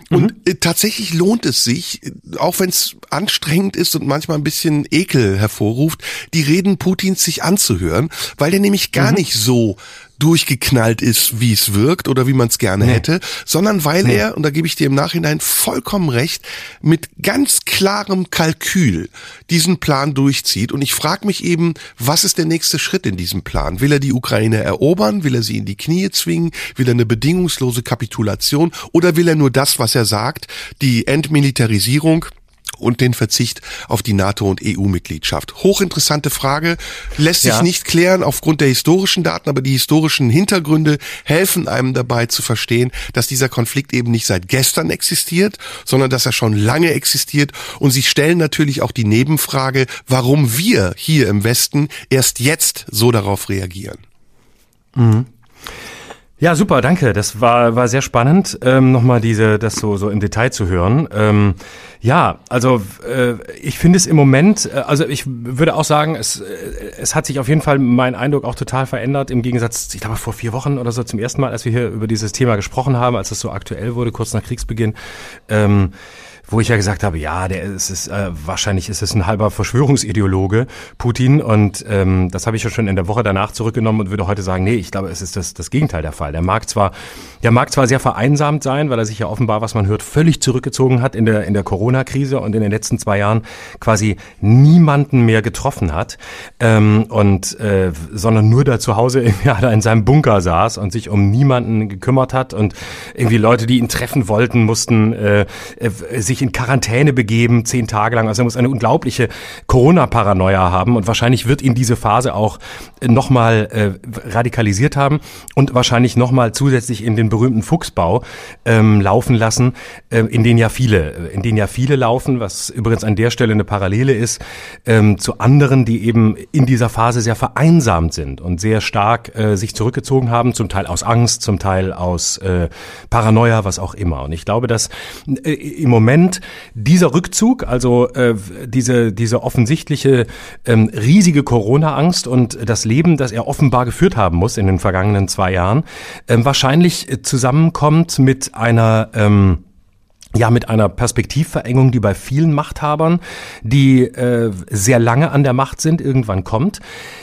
Und mhm. Äh, tatsächlich lohnt es sich, auch wenn es anstrengend ist und manchmal ein bisschen Ekel hervorruft, die Reden Putins sich anzuhören, weil der nämlich gar mhm. nicht so durchgeknallt ist, wie es wirkt oder wie man es gerne nee. hätte, sondern weil nee. er, und da gebe ich dir im Nachhinein vollkommen recht, mit ganz klarem Kalkül diesen Plan durchzieht. Und ich frage mich eben, was ist der nächste Schritt in diesem Plan? Will er die Ukraine erobern? Will er sie in die Knie zwingen? Will er eine bedingungslose Kapitulation? Oder will er nur das, was er sagt, die Entmilitarisierung? Und den Verzicht auf die NATO- und EU-Mitgliedschaft. Hochinteressante Frage, lässt sich ja. nicht klären aufgrund der historischen Daten, aber die historischen Hintergründe helfen einem dabei zu verstehen, dass dieser Konflikt eben nicht seit gestern existiert, sondern dass er schon lange existiert und sie stellen natürlich auch die Nebenfrage, warum wir hier im Westen erst jetzt so darauf reagieren. Mhm. Ja, super, danke. Das war, war sehr spannend, ähm, nochmal diese, das so, so im Detail zu hören. Ähm, ja, also äh, ich finde es im Moment, äh, also ich würde auch sagen, es, äh, es hat sich auf jeden Fall mein Eindruck auch total verändert, im Gegensatz, ich glaube vor vier Wochen oder so zum ersten Mal, als wir hier über dieses Thema gesprochen haben, als es so aktuell wurde, kurz nach Kriegsbeginn. Ähm, wo ich ja gesagt habe, ja, der ist es äh, wahrscheinlich ist es ein halber Verschwörungsideologe, Putin, und ähm, das habe ich ja schon in der Woche danach zurückgenommen und würde heute sagen, nee, ich glaube, es ist das, das Gegenteil der Fall. Der mag zwar, der mag zwar sehr vereinsamt sein, weil er sich ja offenbar, was man hört, völlig zurückgezogen hat in der in der Corona-Krise und in den letzten zwei Jahren quasi niemanden mehr getroffen hat, ähm, und äh, sondern nur da zu Hause ja, in seinem Bunker saß und sich um niemanden gekümmert hat und irgendwie Leute, die ihn treffen wollten, mussten äh, äh, sich sich in Quarantäne begeben, zehn Tage lang. Also er muss eine unglaubliche Corona-Paranoia haben und wahrscheinlich wird ihn diese Phase auch nochmal äh, radikalisiert haben und wahrscheinlich nochmal zusätzlich in den berühmten Fuchsbau ähm, laufen lassen, äh, in den ja viele, in den ja viele laufen, was übrigens an der Stelle eine Parallele ist ähm, zu anderen, die eben in dieser Phase sehr vereinsamt sind und sehr stark äh, sich zurückgezogen haben, zum Teil aus Angst, zum Teil aus äh, Paranoia, was auch immer. Und ich glaube, dass äh, im Moment Moment dieser Rückzug, also äh, diese, diese offensichtliche ähm, riesige Corona-Angst und das Leben, das er offenbar geführt haben muss in den vergangenen zwei Jahren, äh, wahrscheinlich zusammenkommt mit einer ähm, ja mit einer Perspektivverengung, die bei vielen Machthabern, die äh, sehr lange an der Macht sind, irgendwann kommt.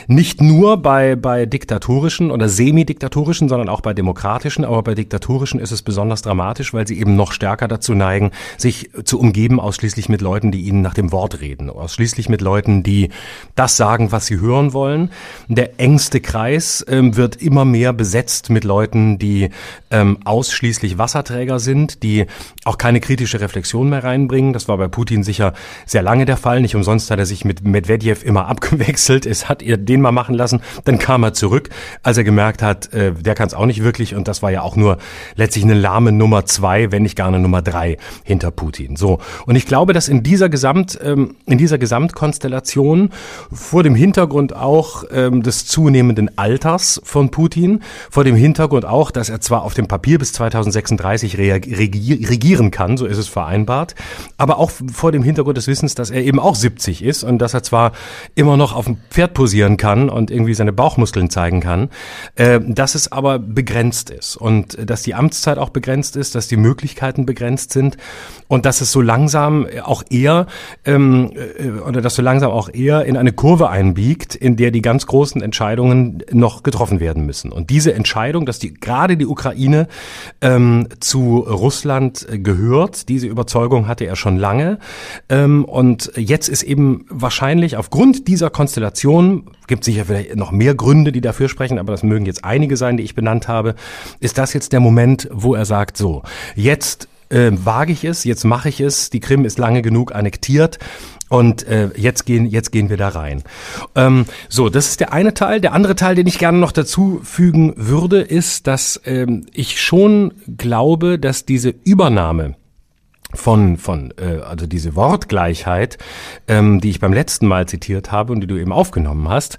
Nicht nur bei, bei diktatorischen oder semidiktatorischen, sondern auch bei demokratischen. Aber bei diktatorischen ist es besonders dramatisch, weil sie eben noch stärker dazu neigen, sich zu umgeben ausschließlich mit Leuten, die ihnen nach dem Wort reden. Ausschließlich mit Leuten, die das sagen, was sie hören wollen. Der engste Kreis ähm, wird immer mehr besetzt mit Leuten, die ähm, ausschließlich Wasserträger sind, die auch keine kritische Reflexion mehr reinbringen. Das war bei Putin sicher sehr lange der Fall. Nicht umsonst hat er sich mit Medvedev immer [laughs] abgewechselt. Es hat ihr den mal machen lassen, dann kam er zurück, als er gemerkt hat, äh, der kann es auch nicht wirklich. Und das war ja auch nur letztlich eine lahme Nummer zwei, wenn nicht gar eine Nummer drei hinter Putin. So. Und ich glaube, dass in dieser Gesamt, ähm, in dieser Gesamtkonstellation vor dem Hintergrund auch ähm, des zunehmenden Alters von Putin, vor dem Hintergrund auch, dass er zwar auf dem Papier bis 2036 regieren kann, so ist es vereinbart, aber auch vor dem Hintergrund des Wissens, dass er eben auch 70 ist und dass er zwar immer noch auf dem Pferd posieren kann und irgendwie seine Bauchmuskeln zeigen kann, äh, dass es aber begrenzt ist und dass die Amtszeit auch begrenzt ist, dass die Möglichkeiten begrenzt sind und dass es so langsam auch eher ähm, äh, oder dass so langsam auch eher in eine Kurve einbiegt, in der die ganz großen Entscheidungen noch getroffen werden müssen. Und diese Entscheidung, dass die gerade die Ukraine ähm, zu Russland gehört, diese Überzeugung hatte er schon lange. Ähm, und jetzt ist eben wahrscheinlich aufgrund dieser Konstellation, gibt sicher vielleicht noch mehr Gründe, die dafür sprechen, aber das mögen jetzt einige sein, die ich benannt habe, ist das jetzt der Moment, wo er sagt, so, jetzt äh, wage ich es, jetzt mache ich es, die Krim ist lange genug annektiert. Und äh, jetzt gehen jetzt gehen wir da rein. Ähm, so, das ist der eine Teil. Der andere Teil, den ich gerne noch dazu fügen würde, ist, dass ähm, ich schon glaube, dass diese Übernahme von, von äh, also diese Wortgleichheit, ähm, die ich beim letzten Mal zitiert habe und die du eben aufgenommen hast,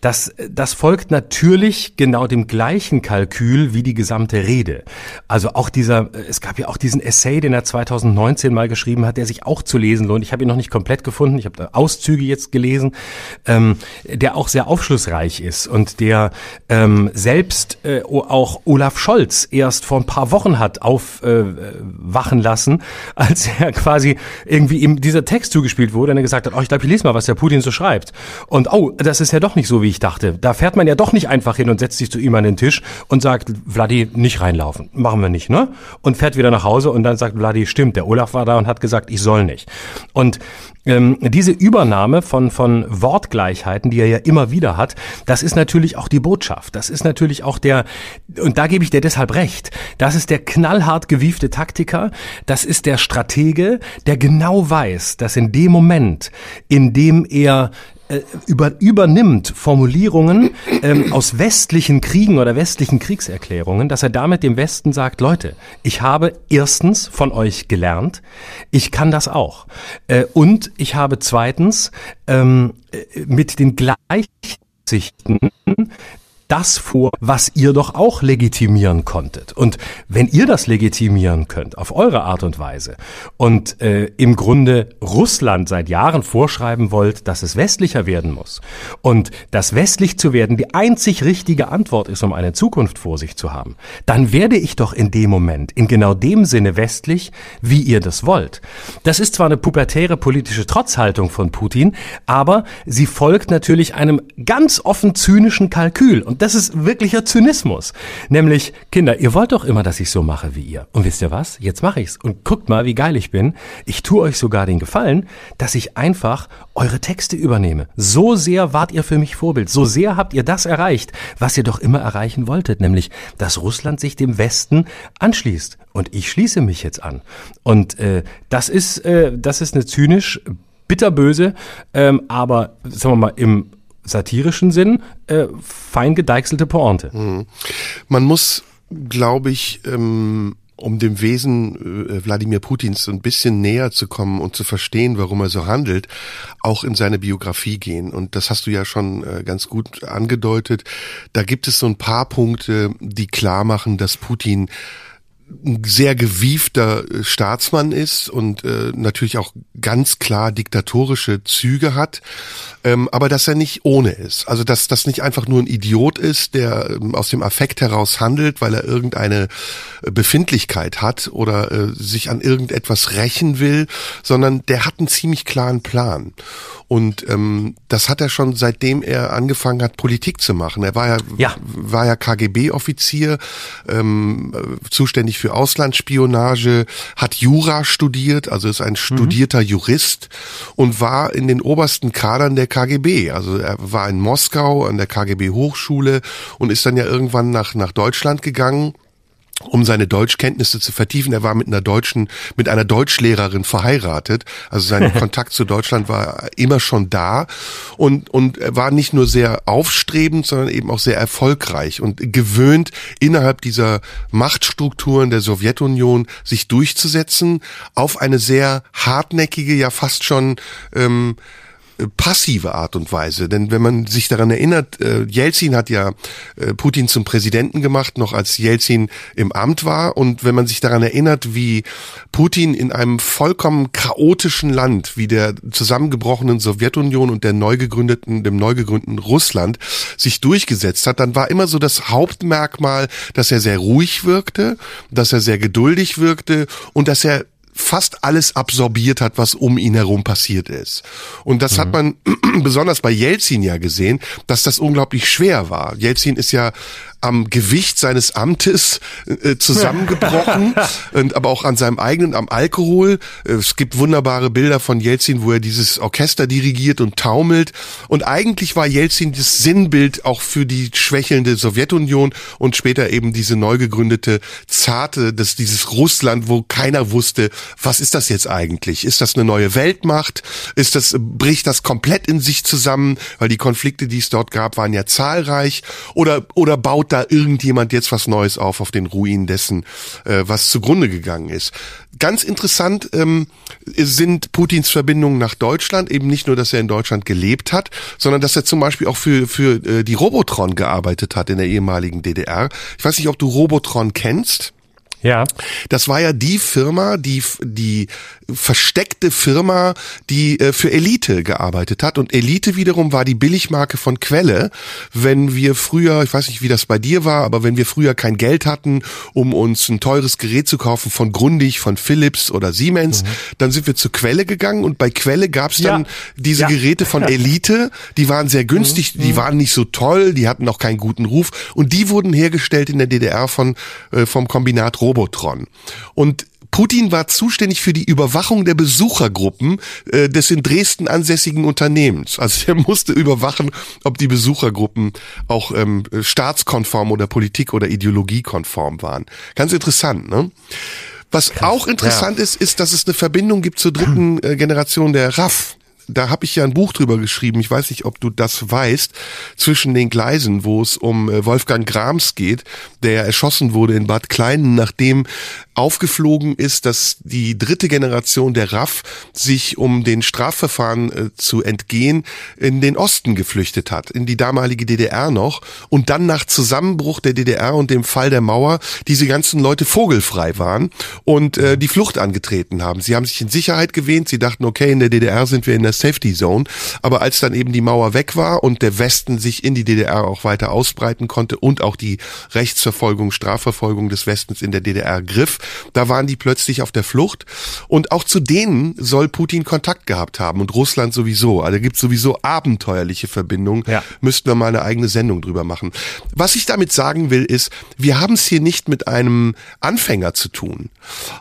das, das folgt natürlich genau dem gleichen Kalkül wie die gesamte Rede. Also auch dieser, es gab ja auch diesen Essay, den er 2019 mal geschrieben hat, der sich auch zu lesen lohnt. Ich habe ihn noch nicht komplett gefunden, ich habe Auszüge jetzt gelesen, ähm, der auch sehr aufschlussreich ist und der ähm, selbst äh, auch Olaf Scholz erst vor ein paar Wochen hat aufwachen äh, lassen, als er quasi irgendwie ihm dieser Text zugespielt wurde und er gesagt hat, oh, ich glaube, ich lese mal, was der Putin so schreibt. Und oh, das ist ja doch nicht so, wie ich dachte. Da fährt man ja doch nicht einfach hin und setzt sich zu ihm an den Tisch und sagt, Vladi, nicht reinlaufen. Machen wir nicht, ne? Und fährt wieder nach Hause und dann sagt Vladi, stimmt, der Olaf war da und hat gesagt, ich soll nicht. Und ähm, diese Übernahme von, von Wortgleichheiten, die er ja immer wieder hat, das ist natürlich auch die Botschaft. Das ist natürlich auch der, und da gebe ich dir deshalb recht, das ist der knallhart gewiefte Taktiker, das ist der Stratege, der genau weiß, dass in dem Moment, in dem er äh, über, übernimmt Formulierungen ähm, aus westlichen Kriegen oder westlichen Kriegserklärungen, dass er damit dem Westen sagt, Leute, ich habe erstens von euch gelernt, ich kann das auch. Äh, und ich habe zweitens ähm, äh, mit den Gleichsichten das vor, was ihr doch auch legitimieren konntet. Und wenn ihr das legitimieren könnt, auf eure Art und Weise, und äh, im Grunde Russland seit Jahren vorschreiben wollt, dass es westlicher werden muss, und dass westlich zu werden die einzig richtige Antwort ist, um eine Zukunft vor sich zu haben, dann werde ich doch in dem Moment in genau dem Sinne westlich, wie ihr das wollt. Das ist zwar eine pubertäre politische Trotzhaltung von Putin, aber sie folgt natürlich einem ganz offen zynischen Kalkül. Und das ist wirklicher Zynismus. Nämlich, Kinder, ihr wollt doch immer, dass ich so mache wie ihr. Und wisst ihr was? Jetzt mache ich's. Und guckt mal, wie geil ich bin. Ich tue euch sogar den Gefallen, dass ich einfach eure Texte übernehme. So sehr wart ihr für mich Vorbild. So sehr habt ihr das erreicht, was ihr doch immer erreichen wolltet. Nämlich, dass Russland sich dem Westen anschließt. Und ich schließe mich jetzt an. Und äh, das ist, äh, das ist eine zynisch bitterböse, ähm, aber sagen wir mal im satirischen Sinn äh, fein gedeichselte Pointe. Mhm. Man muss, glaube ich, ähm, um dem Wesen äh, Wladimir Putins ein bisschen näher zu kommen und zu verstehen, warum er so handelt, auch in seine Biografie gehen. Und das hast du ja schon äh, ganz gut angedeutet. Da gibt es so ein paar Punkte, die klar machen, dass Putin ein sehr gewiefter äh, Staatsmann ist und äh, natürlich auch ganz klar diktatorische Züge hat, ähm, aber dass er nicht ohne ist. Also dass das nicht einfach nur ein Idiot ist, der ähm, aus dem Affekt heraus handelt, weil er irgendeine äh, Befindlichkeit hat oder äh, sich an irgendetwas rächen will, sondern der hat einen ziemlich klaren Plan. Und ähm, das hat er schon seitdem er angefangen hat, Politik zu machen. Er war ja, ja. war ja KGB-Offizier, ähm, zuständig für Auslandsspionage, hat Jura studiert, also ist ein mhm. studierter Jurist und war in den obersten Kadern der KGB. Also er war in Moskau an der KGB Hochschule und ist dann ja irgendwann nach, nach Deutschland gegangen um seine Deutschkenntnisse zu vertiefen. Er war mit einer deutschen, mit einer Deutschlehrerin verheiratet. Also sein [laughs] Kontakt zu Deutschland war immer schon da und, und er war nicht nur sehr aufstrebend, sondern eben auch sehr erfolgreich und gewöhnt, innerhalb dieser Machtstrukturen der Sowjetunion sich durchzusetzen auf eine sehr hartnäckige, ja fast schon, ähm, passive Art und Weise. Denn wenn man sich daran erinnert, äh, Jelzin hat ja äh, Putin zum Präsidenten gemacht, noch als Jelzin im Amt war. Und wenn man sich daran erinnert, wie Putin in einem vollkommen chaotischen Land, wie der zusammengebrochenen Sowjetunion und der neu gegründeten, dem neu gegründeten Russland sich durchgesetzt hat, dann war immer so das Hauptmerkmal, dass er sehr ruhig wirkte, dass er sehr geduldig wirkte und dass er fast alles absorbiert hat, was um ihn herum passiert ist. Und das mhm. hat man [clears throat] besonders bei Jelzin ja gesehen, dass das unglaublich schwer war. Jelzin ist ja am Gewicht seines Amtes äh, zusammengebrochen [laughs] und aber auch an seinem eigenen, am Alkohol. Es gibt wunderbare Bilder von Jelzin, wo er dieses Orchester dirigiert und taumelt. Und eigentlich war Jelzin das Sinnbild auch für die schwächelnde Sowjetunion und später eben diese neu gegründete zarte, das dieses Russland, wo keiner wusste, was ist das jetzt eigentlich? Ist das eine neue Weltmacht? Ist das bricht das komplett in sich zusammen, weil die Konflikte, die es dort gab, waren ja zahlreich oder oder baut da irgendjemand jetzt was Neues auf auf den Ruinen dessen, äh, was zugrunde gegangen ist. Ganz interessant ähm, sind Putins Verbindungen nach Deutschland, eben nicht nur, dass er in Deutschland gelebt hat, sondern dass er zum Beispiel auch für, für äh, die Robotron gearbeitet hat in der ehemaligen DDR. Ich weiß nicht, ob du Robotron kennst. Ja. Das war ja die Firma, die die versteckte Firma, die äh, für Elite gearbeitet hat. Und Elite wiederum war die Billigmarke von Quelle. Wenn wir früher, ich weiß nicht, wie das bei dir war, aber wenn wir früher kein Geld hatten, um uns ein teures Gerät zu kaufen von Grundig, von Philips oder Siemens, mhm. dann sind wir zur Quelle gegangen und bei Quelle gab's dann ja. diese ja. Geräte von [laughs] Elite. Die waren sehr günstig, mhm. die waren nicht so toll, die hatten auch keinen guten Ruf und die wurden hergestellt in der DDR von äh, vom Kombinat Robotron. Und Putin war zuständig für die Überwachung der Besuchergruppen äh, des in Dresden ansässigen Unternehmens. Also er [laughs] musste überwachen, ob die Besuchergruppen auch ähm, staatskonform oder politik- oder ideologiekonform waren. Ganz interessant, ne? Was Krass. auch interessant ja. ist, ist, dass es eine Verbindung gibt zur dritten äh, Generation der RAF da habe ich ja ein Buch drüber geschrieben, ich weiß nicht, ob du das weißt, zwischen den Gleisen, wo es um äh, Wolfgang Grams geht, der erschossen wurde in Bad Kleinen, nachdem aufgeflogen ist, dass die dritte Generation der RAF sich, um den Strafverfahren äh, zu entgehen, in den Osten geflüchtet hat, in die damalige DDR noch und dann nach Zusammenbruch der DDR und dem Fall der Mauer diese ganzen Leute vogelfrei waren und äh, die Flucht angetreten haben. Sie haben sich in Sicherheit gewähnt, sie dachten, okay, in der DDR sind wir in der Safety Zone. Aber als dann eben die Mauer weg war und der Westen sich in die DDR auch weiter ausbreiten konnte und auch die Rechtsverfolgung, Strafverfolgung des Westens in der DDR griff, da waren die plötzlich auf der Flucht. Und auch zu denen soll Putin Kontakt gehabt haben und Russland sowieso. Also gibt sowieso abenteuerliche Verbindungen. Ja. Müssten wir mal eine eigene Sendung drüber machen. Was ich damit sagen will, ist, wir haben es hier nicht mit einem Anfänger zu tun.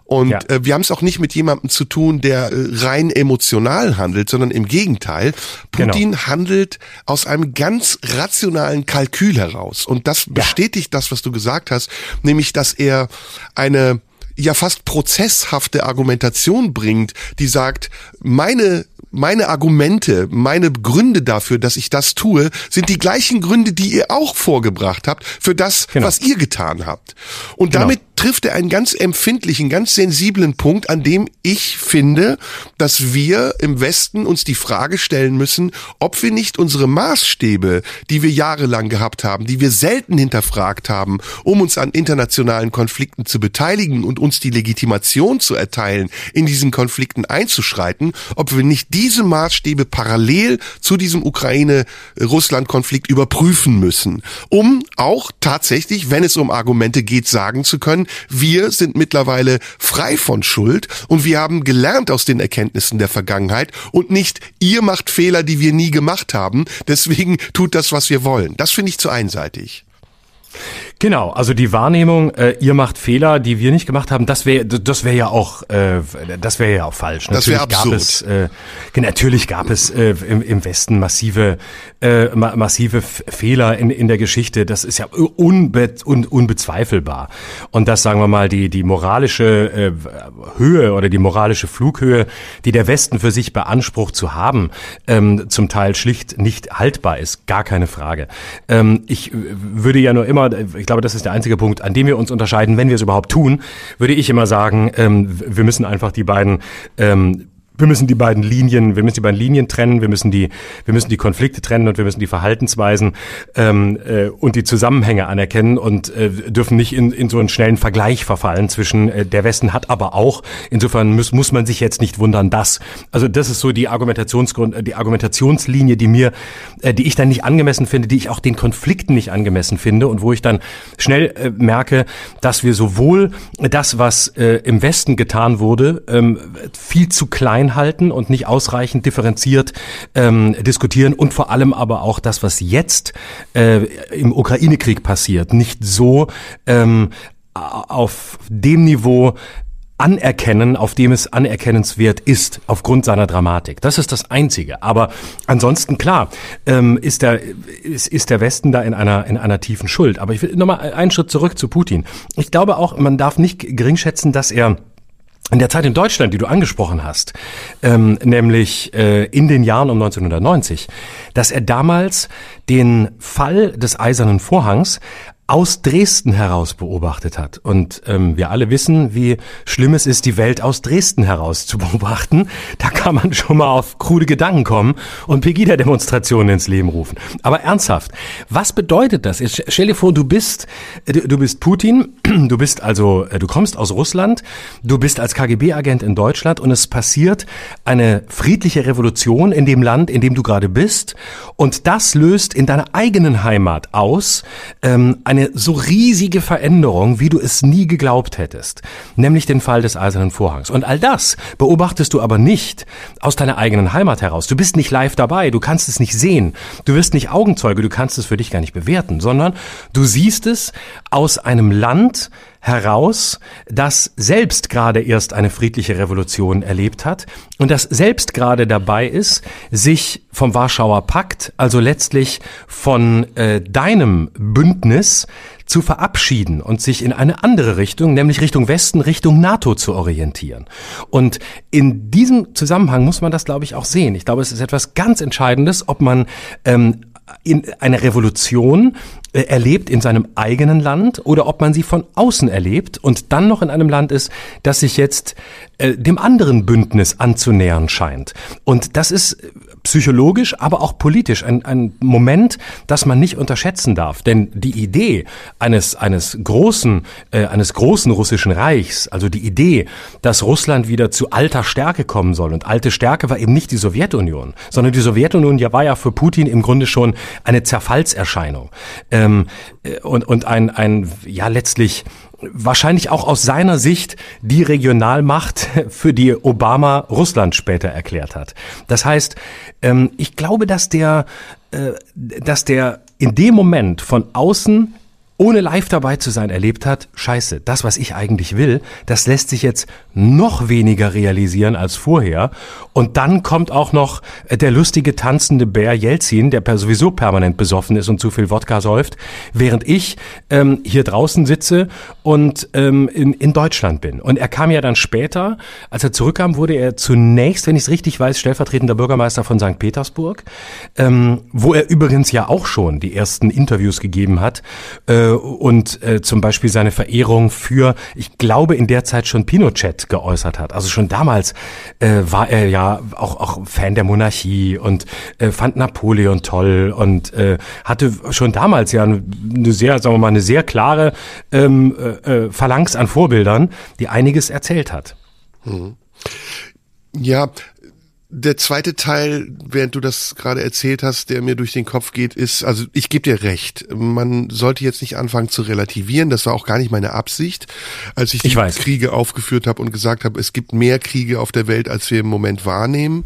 Und ja. äh, wir haben es auch nicht mit jemandem zu tun, der äh, rein emotional handelt, sondern im Gegenteil. Putin genau. handelt aus einem ganz rationalen Kalkül heraus. Und das ja. bestätigt das, was du gesagt hast, nämlich, dass er eine ja fast prozesshafte Argumentation bringt, die sagt, meine meine Argumente, meine Gründe dafür, dass ich das tue, sind die gleichen Gründe, die ihr auch vorgebracht habt für das, genau. was ihr getan habt. Und genau. damit trifft er einen ganz empfindlichen, ganz sensiblen Punkt, an dem ich finde, dass wir im Westen uns die Frage stellen müssen, ob wir nicht unsere Maßstäbe, die wir jahrelang gehabt haben, die wir selten hinterfragt haben, um uns an internationalen Konflikten zu beteiligen und uns die Legitimation zu erteilen, in diesen Konflikten einzuschreiten, ob wir nicht diese Maßstäbe parallel zu diesem Ukraine-Russland-Konflikt überprüfen müssen, um auch tatsächlich, wenn es um Argumente geht, sagen zu können, wir sind mittlerweile frei von Schuld und wir haben gelernt aus den Erkenntnissen der Vergangenheit und nicht ihr macht Fehler, die wir nie gemacht haben, deswegen tut das, was wir wollen. Das finde ich zu einseitig. Genau, also die Wahrnehmung, äh, ihr macht Fehler, die wir nicht gemacht haben, das wäre das wäre ja auch äh, das wäre ja auch falsch. Das wäre absurd. Gab es, äh, natürlich gab es äh, im, im Westen massive äh, ma massive Fehler in, in der Geschichte. Das ist ja unbe un unbezweifelbar. Und das sagen wir mal die die moralische äh, Höhe oder die moralische Flughöhe, die der Westen für sich beansprucht zu haben, ähm, zum Teil schlicht nicht haltbar ist. Gar keine Frage. Ähm, ich würde ja nur immer ich glaube, das ist der einzige Punkt, an dem wir uns unterscheiden, wenn wir es überhaupt tun, würde ich immer sagen, ähm, wir müssen einfach die beiden ähm, wir müssen die beiden Linien, wir müssen die beiden Linien trennen, wir müssen die, wir müssen die Konflikte trennen und wir müssen die Verhaltensweisen ähm, äh, und die Zusammenhänge anerkennen und äh, dürfen nicht in, in so einen schnellen Vergleich verfallen zwischen äh, der Westen hat aber auch. Insofern muss, muss man sich jetzt nicht wundern, dass. Also das ist so die Argumentationsgrund, äh, die Argumentationslinie, die mir, äh, die ich dann nicht angemessen finde, die ich auch den Konflikten nicht angemessen finde und wo ich dann schnell äh, merke, dass wir sowohl das, was äh, im Westen getan wurde, ähm, viel zu klein halten und nicht ausreichend differenziert ähm, diskutieren und vor allem aber auch das, was jetzt äh, im Ukraine-Krieg passiert, nicht so ähm, auf dem Niveau anerkennen, auf dem es anerkennenswert ist, aufgrund seiner Dramatik. Das ist das Einzige. Aber ansonsten, klar, ähm, ist, der, ist, ist der Westen da in einer, in einer tiefen Schuld. Aber ich will nochmal einen Schritt zurück zu Putin. Ich glaube auch, man darf nicht geringschätzen, dass er in der Zeit in Deutschland, die du angesprochen hast, ähm, nämlich äh, in den Jahren um 1990, dass er damals den Fall des Eisernen Vorhangs aus Dresden heraus beobachtet hat. Und ähm, wir alle wissen, wie schlimm es ist, die Welt aus Dresden heraus zu [laughs] beobachten. Da kann man schon mal auf krude Gedanken kommen und Pegida-Demonstrationen ins Leben rufen. Aber ernsthaft, was bedeutet das? Jetzt stell dir vor, du bist, äh, du bist Putin, du bist also, äh, du kommst aus Russland, du bist als KGB-Agent in Deutschland und es passiert eine friedliche Revolution in dem Land, in dem du gerade bist. Und das löst in deiner eigenen Heimat aus ähm, eine eine so riesige Veränderung, wie du es nie geglaubt hättest, nämlich den Fall des Eisernen Vorhangs. Und all das beobachtest du aber nicht aus deiner eigenen Heimat heraus. Du bist nicht live dabei, du kannst es nicht sehen, du wirst nicht Augenzeuge, du kannst es für dich gar nicht bewerten, sondern du siehst es aus einem Land, heraus, das selbst gerade erst eine friedliche Revolution erlebt hat und das selbst gerade dabei ist, sich vom Warschauer Pakt, also letztlich von äh, deinem Bündnis zu verabschieden und sich in eine andere Richtung, nämlich Richtung Westen, Richtung NATO zu orientieren. Und in diesem Zusammenhang muss man das, glaube ich, auch sehen. Ich glaube, es ist etwas ganz Entscheidendes, ob man ähm, eine Revolution äh, erlebt in seinem eigenen Land oder ob man sie von außen erlebt und dann noch in einem Land ist, das sich jetzt äh, dem anderen Bündnis anzunähern scheint. Und das ist psychologisch, aber auch politisch ein, ein Moment, das man nicht unterschätzen darf. Denn die Idee eines, eines großen, äh, eines großen russischen Reichs, also die Idee, dass Russland wieder zu alter Stärke kommen soll. Und alte Stärke war eben nicht die Sowjetunion, sondern die Sowjetunion ja war ja für Putin im Grunde schon eine Zerfallserscheinung. Ähm, äh, und, und ein, ein, ja, letztlich wahrscheinlich auch aus seiner Sicht die Regionalmacht, [laughs] für die Obama Russland später erklärt hat. Das heißt, ähm, ich glaube, dass der, äh, dass der in dem Moment von außen ohne live dabei zu sein, erlebt hat, scheiße, das, was ich eigentlich will, das lässt sich jetzt noch weniger realisieren als vorher. Und dann kommt auch noch äh, der lustige tanzende Bär Jelzin, der sowieso permanent besoffen ist und zu viel Wodka säuft, während ich ähm, hier draußen sitze und ähm, in, in Deutschland bin. Und er kam ja dann später, als er zurückkam, wurde er zunächst, wenn ich es richtig weiß, stellvertretender Bürgermeister von St. Petersburg, ähm, wo er übrigens ja auch schon die ersten Interviews gegeben hat, äh, und äh, zum Beispiel seine Verehrung für, ich glaube, in der Zeit schon Pinochet geäußert hat. Also schon damals äh, war er ja auch, auch Fan der Monarchie und äh, fand Napoleon toll und äh, hatte schon damals ja eine sehr, sagen wir mal, eine sehr klare ähm, äh, äh Phalanx an Vorbildern, die einiges erzählt hat. Hm. Ja, der zweite Teil, während du das gerade erzählt hast, der mir durch den Kopf geht, ist, also ich gebe dir recht, man sollte jetzt nicht anfangen zu relativieren, das war auch gar nicht meine Absicht, als ich die ich Kriege aufgeführt habe und gesagt habe, es gibt mehr Kriege auf der Welt, als wir im Moment wahrnehmen.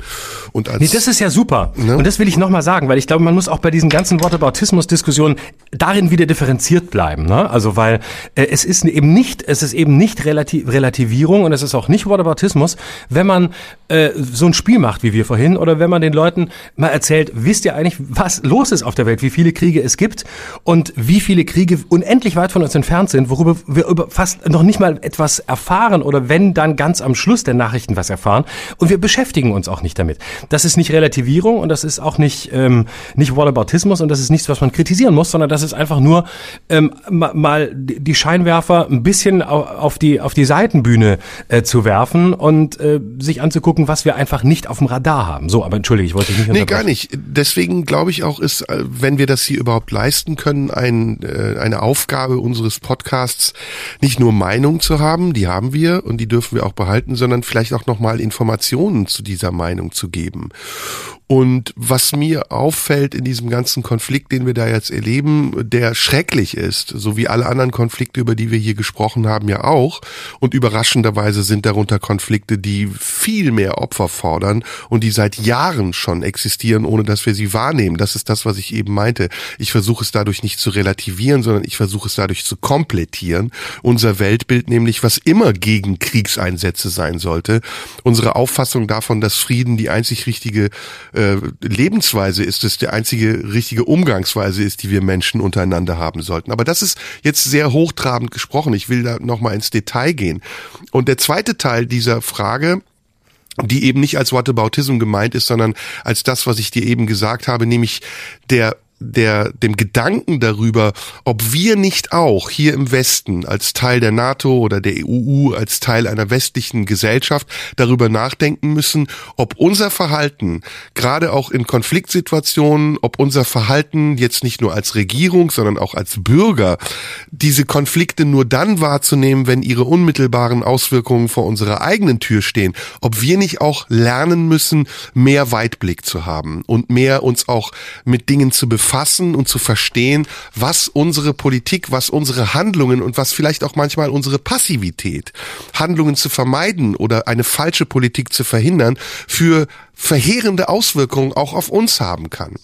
Und als, nee, das ist ja super. Ne? Und das will ich nochmal sagen, weil ich glaube, man muss auch bei diesen ganzen Wortaboutismus-Diskussionen darin wieder differenziert bleiben. Ne? Also weil äh, es ist eben nicht, es ist eben nicht Relativ Relativierung und es ist auch nicht Wortaboutismus, wenn man äh, so ein Spiel macht macht, wie wir vorhin, oder wenn man den Leuten mal erzählt, wisst ihr eigentlich, was los ist auf der Welt, wie viele Kriege es gibt und wie viele Kriege unendlich weit von uns entfernt sind, worüber wir über fast noch nicht mal etwas erfahren oder wenn dann ganz am Schluss der Nachrichten was erfahren und wir beschäftigen uns auch nicht damit. Das ist nicht Relativierung und das ist auch nicht, ähm, nicht Wallaboutismus und das ist nichts, was man kritisieren muss, sondern das ist einfach nur ähm, mal die Scheinwerfer ein bisschen auf die, auf die Seitenbühne äh, zu werfen und äh, sich anzugucken, was wir einfach nicht auf dem Radar haben. So, aber entschuldige, ich wollte dich nicht Nee, gar nicht. Deswegen glaube ich auch, ist, äh, wenn wir das hier überhaupt leisten können, ein, äh, eine Aufgabe unseres Podcasts, nicht nur Meinung zu haben, die haben wir und die dürfen wir auch behalten, sondern vielleicht auch nochmal Informationen zu dieser Meinung zu geben. Und was mir auffällt in diesem ganzen Konflikt, den wir da jetzt erleben, der schrecklich ist, so wie alle anderen Konflikte, über die wir hier gesprochen haben, ja auch. Und überraschenderweise sind darunter Konflikte, die viel mehr Opfer fordern und die seit Jahren schon existieren, ohne dass wir sie wahrnehmen. Das ist das, was ich eben meinte. Ich versuche es dadurch nicht zu relativieren, sondern ich versuche es dadurch zu komplettieren. Unser Weltbild nämlich, was immer gegen Kriegseinsätze sein sollte. Unsere Auffassung davon, dass Frieden die einzig richtige äh, Lebensweise ist, es der einzige richtige Umgangsweise ist, die wir Menschen untereinander haben sollten. Aber das ist jetzt sehr hochtrabend gesprochen. Ich will da nochmal ins Detail gehen. Und der zweite Teil dieser Frage, die eben nicht als Whataboutism gemeint ist, sondern als das, was ich dir eben gesagt habe, nämlich der der, dem Gedanken darüber, ob wir nicht auch hier im Westen als Teil der NATO oder der EU, als Teil einer westlichen Gesellschaft darüber nachdenken müssen, ob unser Verhalten, gerade auch in Konfliktsituationen, ob unser Verhalten jetzt nicht nur als Regierung, sondern auch als Bürger, diese Konflikte nur dann wahrzunehmen, wenn ihre unmittelbaren Auswirkungen vor unserer eigenen Tür stehen, ob wir nicht auch lernen müssen, mehr Weitblick zu haben und mehr uns auch mit Dingen zu befassen, fassen und zu verstehen, was unsere Politik, was unsere Handlungen und was vielleicht auch manchmal unsere Passivität, Handlungen zu vermeiden oder eine falsche Politik zu verhindern, für verheerende Auswirkungen auch auf uns haben kann.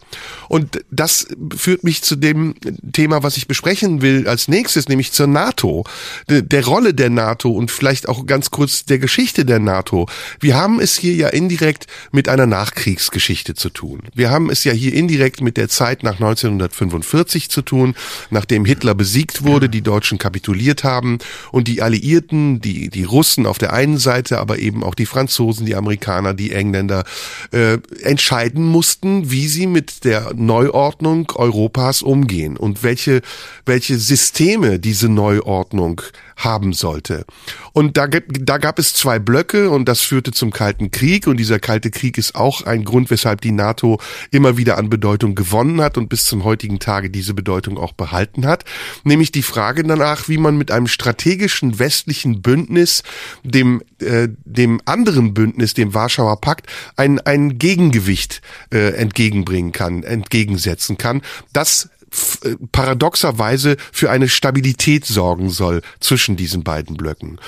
Und das führt mich zu dem Thema, was ich besprechen will als nächstes, nämlich zur NATO, der Rolle der NATO und vielleicht auch ganz kurz der Geschichte der NATO. Wir haben es hier ja indirekt mit einer Nachkriegsgeschichte zu tun. Wir haben es ja hier indirekt mit der Zeit nach 1945 zu tun, nachdem Hitler besiegt wurde, die Deutschen kapituliert haben und die Alliierten, die, die Russen auf der einen Seite, aber eben auch die Franzosen, die Amerikaner, die Engländer, äh, entscheiden mussten, wie sie mit der Neuordnung Europas umgehen und welche, welche Systeme diese Neuordnung haben sollte. Und da, da gab es zwei Blöcke und das führte zum Kalten Krieg. Und dieser Kalte Krieg ist auch ein Grund, weshalb die NATO immer wieder an Bedeutung gewonnen hat und bis zum heutigen Tage diese Bedeutung auch behalten hat, nämlich die Frage danach, wie man mit einem strategischen westlichen Bündnis dem äh, dem anderen Bündnis, dem Warschauer Pakt, ein ein Gegengewicht äh, entgegenbringen kann, entgegensetzen kann, das paradoxerweise für eine Stabilität sorgen soll zwischen diesen beiden Blöcken.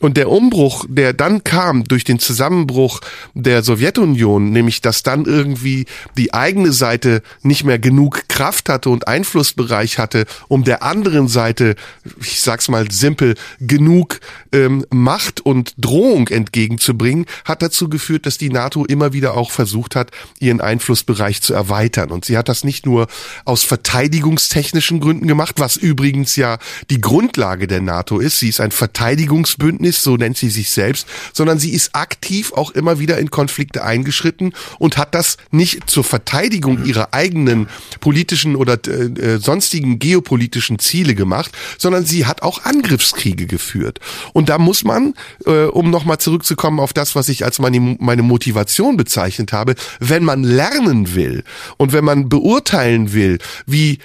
Und der Umbruch, der dann kam durch den Zusammenbruch der Sowjetunion, nämlich dass dann irgendwie die eigene Seite nicht mehr genug Kraft hatte und Einflussbereich hatte, um der anderen Seite, ich sag's mal simpel, genug ähm, Macht und Drohung entgegenzubringen, hat dazu geführt, dass die NATO immer wieder auch versucht hat, ihren Einflussbereich zu erweitern. Und sie hat das nicht nur aus Verteidigung verteidigungstechnischen Gründen gemacht, was übrigens ja die Grundlage der NATO ist. Sie ist ein Verteidigungsbündnis, so nennt sie sich selbst, sondern sie ist aktiv auch immer wieder in Konflikte eingeschritten und hat das nicht zur Verteidigung ihrer eigenen politischen oder äh, äh sonstigen geopolitischen Ziele gemacht, sondern sie hat auch Angriffskriege geführt. Und da muss man, äh, um nochmal zurückzukommen auf das, was ich als meine, meine Motivation bezeichnet habe, wenn man lernen will und wenn man beurteilen will, wie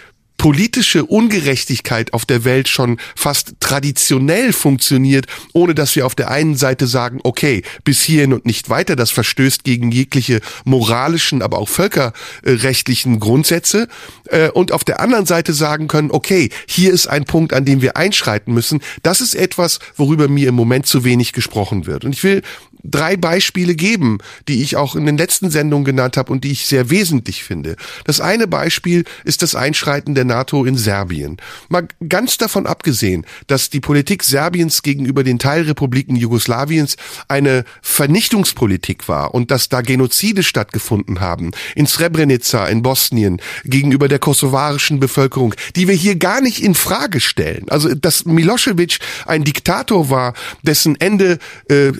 politische Ungerechtigkeit auf der Welt schon fast traditionell funktioniert, ohne dass wir auf der einen Seite sagen, okay, bis hierhin und nicht weiter, das verstößt gegen jegliche moralischen, aber auch völkerrechtlichen Grundsätze, äh, und auf der anderen Seite sagen können, okay, hier ist ein Punkt, an dem wir einschreiten müssen. Das ist etwas, worüber mir im Moment zu wenig gesprochen wird. Und ich will drei Beispiele geben, die ich auch in den letzten Sendungen genannt habe und die ich sehr wesentlich finde. Das eine Beispiel ist das Einschreiten der NATO in Serbien. Mal ganz davon abgesehen, dass die Politik Serbiens gegenüber den Teilrepubliken Jugoslawiens eine Vernichtungspolitik war und dass da Genozide stattgefunden haben, in Srebrenica, in Bosnien, gegenüber der kosovarischen Bevölkerung, die wir hier gar nicht in Frage stellen. Also, dass Milosevic ein Diktator war, dessen Ende äh,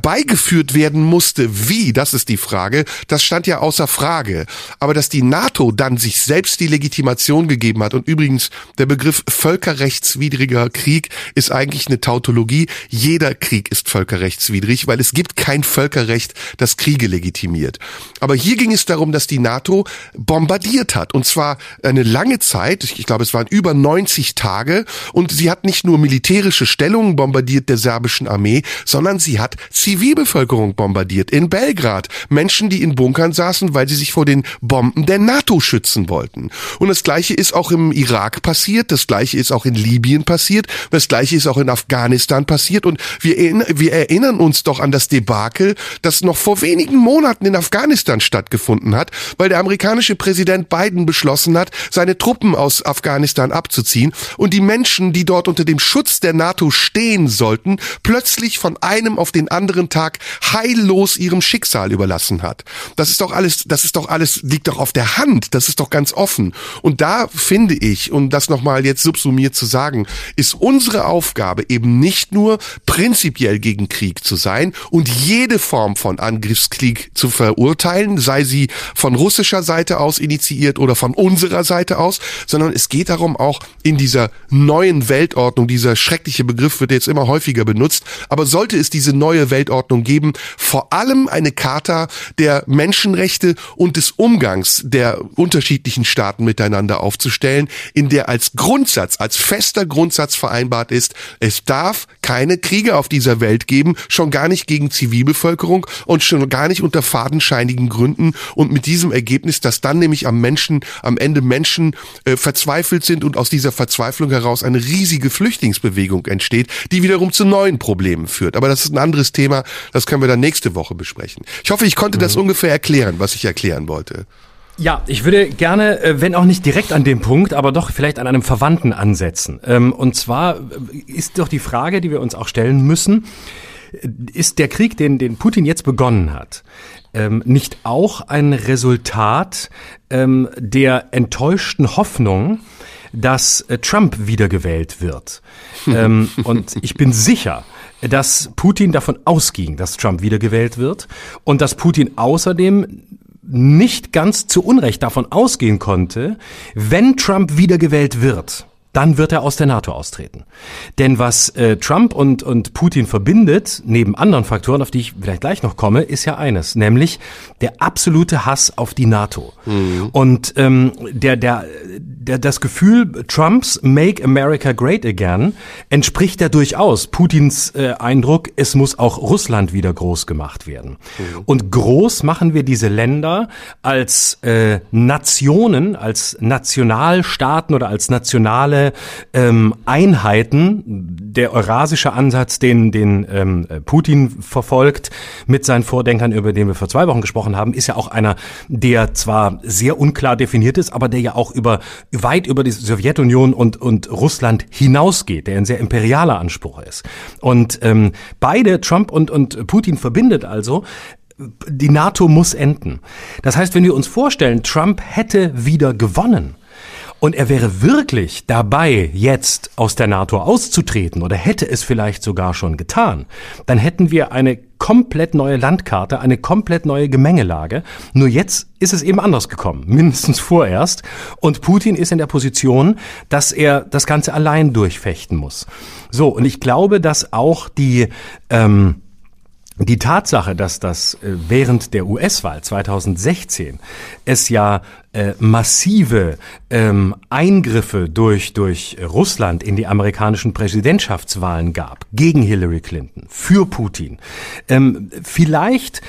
herbeigeführt werden musste. Wie? Das ist die Frage. Das stand ja außer Frage. Aber dass die NATO dann sich selbst die Legitimation gegeben hat und übrigens der Begriff völkerrechtswidriger Krieg ist eigentlich eine Tautologie. Jeder Krieg ist völkerrechtswidrig, weil es gibt kein Völkerrecht, das Kriege legitimiert. Aber hier ging es darum, dass die NATO bombardiert hat und zwar eine lange Zeit. Ich glaube, es waren über 90 Tage und sie hat nicht nur militärische Stellungen bombardiert der serbischen Armee, sondern sie hat Zivilbevölkerung bombardiert in Belgrad. Menschen, die in Bunkern saßen, weil sie sich vor den Bomben der NATO schützen wollten. Und das Gleiche ist auch im Irak passiert, das Gleiche ist auch in Libyen passiert, das Gleiche ist auch in Afghanistan passiert und wir, wir erinnern uns doch an das Debakel, das noch vor wenigen Monaten in Afghanistan stattgefunden hat, weil der amerikanische Präsident Biden beschlossen hat, seine Truppen aus Afghanistan abzuziehen und die Menschen, die dort unter dem Schutz der NATO stehen sollten, plötzlich von einem auf den anderen Tag heillos ihrem Schicksal überlassen hat. Das ist doch alles, das ist doch alles, liegt doch auf der Hand. Das ist doch ganz offen. Und da finde ich, um das nochmal jetzt subsumiert zu sagen, ist unsere Aufgabe eben nicht nur prinzipiell gegen Krieg zu sein und jede Form von Angriffskrieg zu verurteilen, sei sie von russischer Seite aus initiiert oder von unserer Seite aus, sondern es geht darum auch in dieser neuen Weltordnung, dieser schreckliche Begriff wird jetzt immer häufiger benutzt, aber sollte es diese neue Weltordnung geben, vor allem eine Charta der Menschenrechte und des Umgangs der unterschiedlichen Staaten miteinander aufzustellen, in der als Grundsatz, als fester Grundsatz vereinbart ist, es darf keine Kriege auf dieser Welt geben, schon gar nicht gegen Zivilbevölkerung und schon gar nicht unter fadenscheinigen Gründen und mit diesem Ergebnis, dass dann nämlich am Menschen, am Ende Menschen äh, verzweifelt sind und aus dieser Verzweiflung heraus eine riesige Flüchtlingsbewegung entsteht, die wiederum zu neuen Problemen führt. Aber das ist ein anderes Thema, das können wir dann nächste Woche besprechen. Ich hoffe, ich konnte mhm. das ungefähr erklären, was ich erklären wollte. Ja, ich würde gerne, äh, wenn auch nicht direkt an dem Punkt, aber doch vielleicht an einem Verwandten ansetzen. Ähm, und zwar äh, ist doch die Frage, die wir uns auch stellen müssen, ist der Krieg, den, den Putin jetzt begonnen hat, ähm, nicht auch ein Resultat ähm, der enttäuschten Hoffnung, dass äh, Trump wiedergewählt wird? [laughs] und ich bin sicher, dass Putin davon ausging, dass Trump wiedergewählt wird und dass Putin außerdem nicht ganz zu Unrecht davon ausgehen konnte, wenn Trump wiedergewählt wird, dann wird er aus der NATO austreten. Denn was äh, Trump und, und Putin verbindet, neben anderen Faktoren, auf die ich vielleicht gleich noch komme, ist ja eines, nämlich der absolute Hass auf die NATO. Mhm. Und ähm, der, der, der, das Gefühl Trumps Make America Great Again entspricht ja durchaus Putins äh, Eindruck, es muss auch Russland wieder groß gemacht werden. Mhm. Und groß machen wir diese Länder als äh, Nationen, als Nationalstaaten oder als nationale ähm, Einheiten. Der eurasische Ansatz, den, den ähm, Putin verfolgt mit seinen Vordenkern, über den wir vor zwei Wochen gesprochen haben, ist ja auch einer, der zwar sehr unklar definiert ist, aber der ja auch über weit über die Sowjetunion und, und Russland hinausgeht, der ein sehr imperialer Anspruch ist. Und ähm, beide, Trump und, und Putin, verbindet also, die NATO muss enden. Das heißt, wenn wir uns vorstellen, Trump hätte wieder gewonnen, und er wäre wirklich dabei, jetzt aus der NATO auszutreten oder hätte es vielleicht sogar schon getan, dann hätten wir eine komplett neue Landkarte, eine komplett neue Gemengelage. Nur jetzt ist es eben anders gekommen, [laughs] mindestens vorerst. Und Putin ist in der Position, dass er das Ganze allein durchfechten muss. So, und ich glaube, dass auch die ähm, die Tatsache, dass das äh, während der US-Wahl 2016 es ja äh, massive ähm, Eingriffe durch, durch Russland in die amerikanischen Präsidentschaftswahlen gab, gegen Hillary Clinton, für Putin. Ähm, vielleicht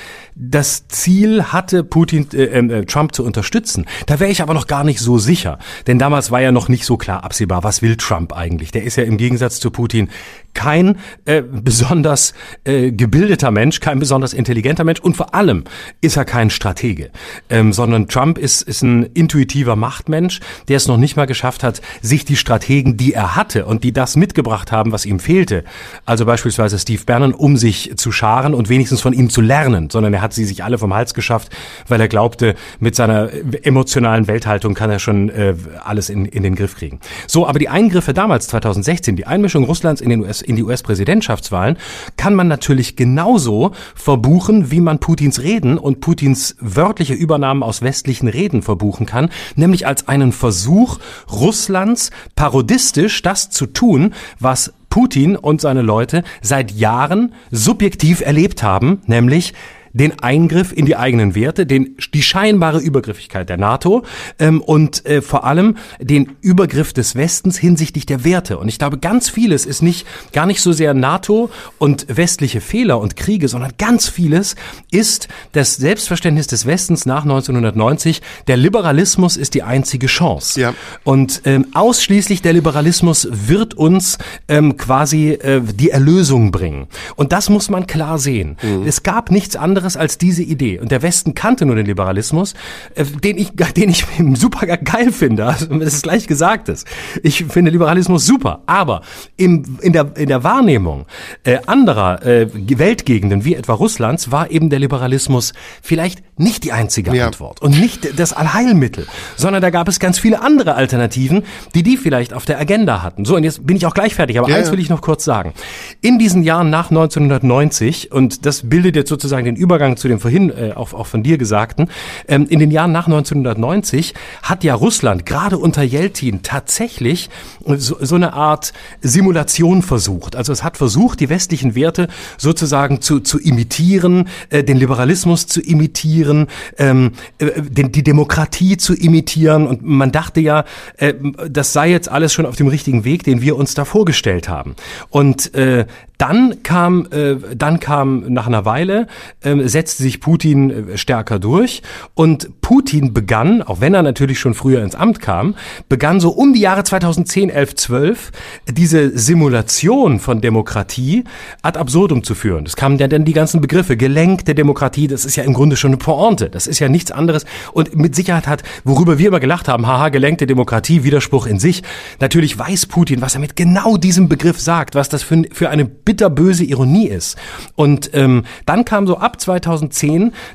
das Ziel hatte, Putin, äh, äh, Trump zu unterstützen. Da wäre ich aber noch gar nicht so sicher. Denn damals war ja noch nicht so klar absehbar, was will Trump eigentlich. Der ist ja im Gegensatz zu Putin kein äh, besonders äh, gebildeter Mensch, kein besonders intelligenter Mensch und vor allem ist er kein Stratege, ähm, sondern Trump ist, ist ein intuitiver Machtmensch, der es noch nicht mal geschafft hat, sich die Strategen, die er hatte und die das mitgebracht haben, was ihm fehlte, also beispielsweise Steve Bannon, um sich zu scharen und wenigstens von ihm zu lernen, sondern er hat sie sich alle vom Hals geschafft, weil er glaubte, mit seiner emotionalen Welthaltung kann er schon äh, alles in, in den Griff kriegen. So, aber die Eingriffe damals, 2016, die Einmischung Russlands in, den US, in die US-Präsidentschaftswahlen, kann man natürlich genauso verbuchen, wie man Putins Reden und Putins wörtliche Übernahmen aus westlichen Reden verbuchen kann, nämlich als einen Versuch Russlands parodistisch das zu tun, was Putin und seine Leute seit Jahren subjektiv erlebt haben, nämlich den Eingriff in die eigenen Werte, den, die scheinbare Übergriffigkeit der NATO ähm, und äh, vor allem den Übergriff des Westens hinsichtlich der Werte. Und ich glaube, ganz vieles ist nicht gar nicht so sehr NATO und westliche Fehler und Kriege, sondern ganz vieles ist das Selbstverständnis des Westens nach 1990. Der Liberalismus ist die einzige Chance. Ja. Und ähm, ausschließlich der Liberalismus wird uns ähm, quasi äh, die Erlösung bringen. Und das muss man klar sehen. Mhm. Es gab nichts anderes anderes als diese Idee. Und der Westen kannte nur den Liberalismus, äh, den ich, [laughs] den ich super geil finde. Also, das ist gleich gesagt ist. Ich finde Liberalismus super. Aber im, in, der, in der Wahrnehmung äh, anderer äh, Weltgegenden, wie etwa Russlands, war eben der Liberalismus vielleicht nicht die einzige ja. Antwort und nicht das Allheilmittel, sondern da gab es ganz viele andere Alternativen, die die vielleicht auf der Agenda hatten. So, und jetzt bin ich auch gleich fertig, aber ja, eins will ich noch kurz sagen. In diesen Jahren nach 1990, und das bildet jetzt sozusagen den Über Übergang zu dem vorhin äh, auch, auch von dir Gesagten, ähm, in den Jahren nach 1990 hat ja Russland gerade unter Jelzin tatsächlich so, so eine Art Simulation versucht. Also es hat versucht, die westlichen Werte sozusagen zu, zu imitieren, äh, den Liberalismus zu imitieren, ähm, äh, den, die Demokratie zu imitieren. Und man dachte ja, äh, das sei jetzt alles schon auf dem richtigen Weg, den wir uns da vorgestellt haben. Und äh, dann kam, äh, dann kam nach einer Weile, äh, setzte sich Putin äh, stärker durch und Putin begann, auch wenn er natürlich schon früher ins Amt kam, begann so um die Jahre 2010, 11, 12 diese Simulation von Demokratie ad absurdum zu führen. Das kamen ja dann die ganzen Begriffe, gelenkte Demokratie, das ist ja im Grunde schon eine Pointe, das ist ja nichts anderes und mit Sicherheit hat, worüber wir immer gelacht haben, haha, gelenkte Demokratie, Widerspruch in sich, natürlich weiß Putin, was er mit genau diesem Begriff sagt, was das für, für eine bitterböse Ironie ist. Und ähm, dann kam so ab 2010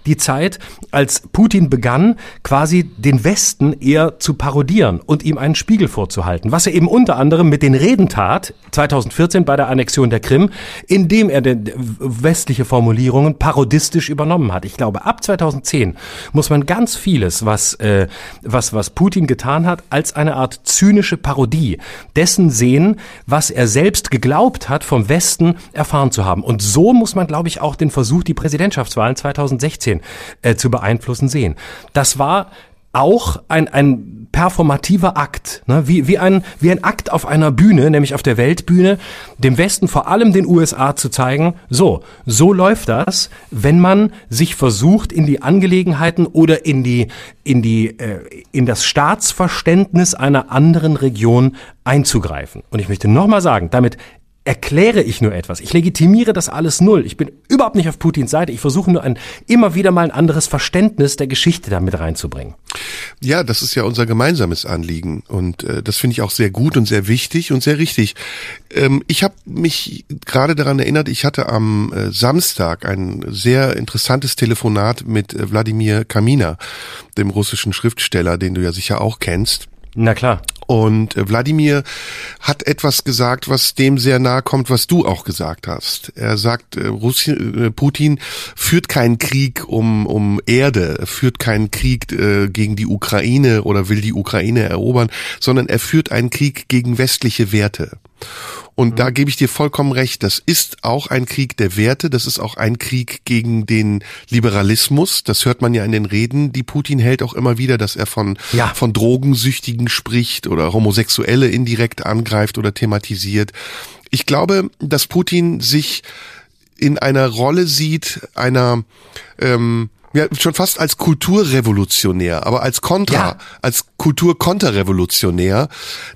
die Zeit, als Putin begann, quasi den Westen eher zu parodieren und ihm einen Spiegel vorzuhalten, was er eben unter anderem mit den Reden tat, 2014 bei der Annexion der Krim, indem er westliche Formulierungen parodistisch übernommen hat. Ich glaube, ab 2010 muss man ganz vieles, was, äh, was, was Putin getan hat, als eine Art zynische Parodie dessen sehen, was er selbst geglaubt hat, vom Westen erfahren zu haben. Und so muss man, glaube ich, auch den Versuch, die Präsidentschaftswahlen 2016 äh, zu beeinflussen sehen. Das war auch ein, ein performativer Akt, ne? wie, wie, ein, wie ein Akt auf einer Bühne, nämlich auf der Weltbühne, dem Westen, vor allem den USA zu zeigen, so, so läuft das, wenn man sich versucht, in die Angelegenheiten oder in die, in die, äh, in das Staatsverständnis einer anderen Region einzugreifen. Und ich möchte nochmal sagen, damit erkläre ich nur etwas. Ich legitimiere das alles null. Ich bin überhaupt nicht auf Putins Seite. Ich versuche nur ein immer wieder mal ein anderes Verständnis der Geschichte damit reinzubringen. Ja, das ist ja unser gemeinsames Anliegen und äh, das finde ich auch sehr gut und sehr wichtig und sehr richtig. Ähm, ich habe mich gerade daran erinnert, ich hatte am äh, Samstag ein sehr interessantes Telefonat mit äh, Wladimir Kamina, dem russischen Schriftsteller, den du ja sicher auch kennst Na klar. Und äh, Wladimir hat etwas gesagt, was dem sehr nahe kommt, was du auch gesagt hast. Er sagt, äh, Russi äh, Putin führt keinen Krieg um, um Erde, führt keinen Krieg äh, gegen die Ukraine oder will die Ukraine erobern, sondern er führt einen Krieg gegen westliche Werte. Und mhm. da gebe ich dir vollkommen recht. Das ist auch ein Krieg der Werte. Das ist auch ein Krieg gegen den Liberalismus. Das hört man ja in den Reden, die Putin hält auch immer wieder, dass er von, ja. von Drogensüchtigen spricht oder Homosexuelle indirekt angreift oder thematisiert. Ich glaube, dass Putin sich in einer Rolle sieht, einer, ähm, ja, schon fast als Kulturrevolutionär, aber als Kontra, ja. als Kulturkonterrevolutionär,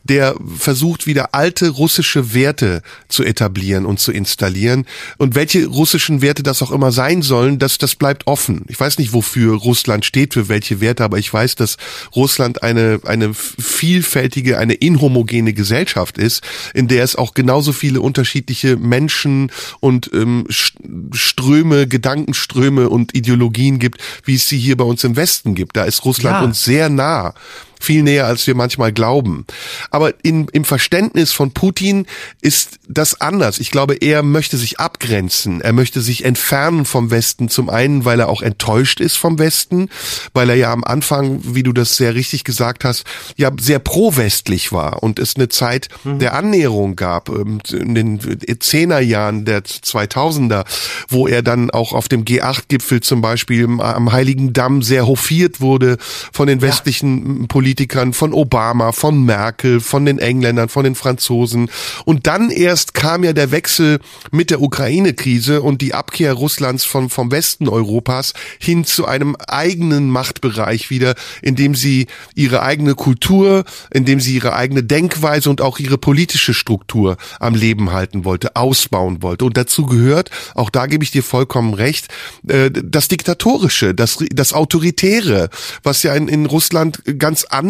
der versucht wieder alte russische Werte zu etablieren und zu installieren. Und welche russischen Werte das auch immer sein sollen, das, das bleibt offen. Ich weiß nicht, wofür Russland steht, für welche Werte, aber ich weiß, dass Russland eine, eine vielfältige, eine inhomogene Gesellschaft ist, in der es auch genauso viele unterschiedliche Menschen und ähm, Ströme, Gedankenströme und Ideologien gibt, wie es sie hier bei uns im Westen gibt. Da ist Russland ja. uns sehr nah viel näher, als wir manchmal glauben. Aber in, im Verständnis von Putin ist das anders. Ich glaube, er möchte sich abgrenzen. Er möchte sich entfernen vom Westen. Zum einen, weil er auch enttäuscht ist vom Westen, weil er ja am Anfang, wie du das sehr richtig gesagt hast, ja sehr pro-westlich war und es eine Zeit mhm. der Annäherung gab ähm, in den Zehnerjahren der 2000er, wo er dann auch auf dem G8-Gipfel zum Beispiel am Heiligen Damm sehr hofiert wurde von den westlichen ja. Politikern Politikern, von Obama, von Merkel, von den Engländern, von den Franzosen. Und dann erst kam ja der Wechsel mit der Ukraine-Krise und die Abkehr Russlands von, vom Westen Europas hin zu einem eigenen Machtbereich wieder, in dem sie ihre eigene Kultur, in dem sie ihre eigene Denkweise und auch ihre politische Struktur am Leben halten wollte, ausbauen wollte. Und dazu gehört, auch da gebe ich dir vollkommen recht, äh, das Diktatorische, das, das Autoritäre, was ja in, in Russland ganz anders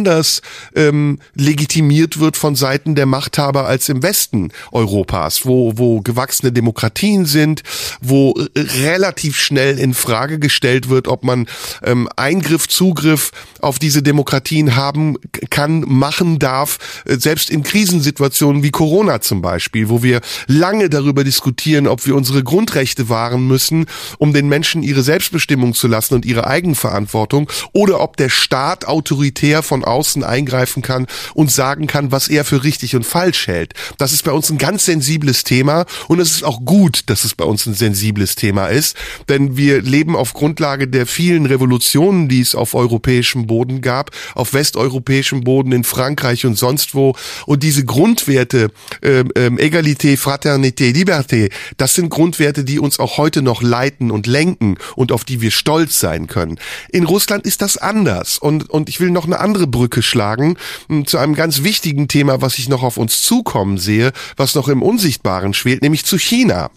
ähm, legitimiert wird von Seiten der Machthaber als im Westen Europas, wo, wo gewachsene Demokratien sind, wo äh, relativ schnell in Frage gestellt wird, ob man ähm, Eingriff, Zugriff auf diese Demokratien haben kann, machen darf, äh, selbst in Krisensituationen wie Corona zum Beispiel, wo wir lange darüber diskutieren, ob wir unsere Grundrechte wahren müssen, um den Menschen ihre Selbstbestimmung zu lassen und ihre Eigenverantwortung, oder ob der Staat autoritär von außen eingreifen kann und sagen kann, was er für richtig und falsch hält. Das ist bei uns ein ganz sensibles Thema und es ist auch gut, dass es bei uns ein sensibles Thema ist, denn wir leben auf Grundlage der vielen Revolutionen, die es auf europäischem Boden gab, auf westeuropäischem Boden in Frankreich und sonst wo und diese Grundwerte äh, äh, Egalité, Fraternité, Liberté, das sind Grundwerte, die uns auch heute noch leiten und lenken und auf die wir stolz sein können. In Russland ist das anders und und ich will noch eine andere Brücke schlagen hm, zu einem ganz wichtigen Thema, was ich noch auf uns zukommen sehe, was noch im Unsichtbaren schwelt, nämlich zu China.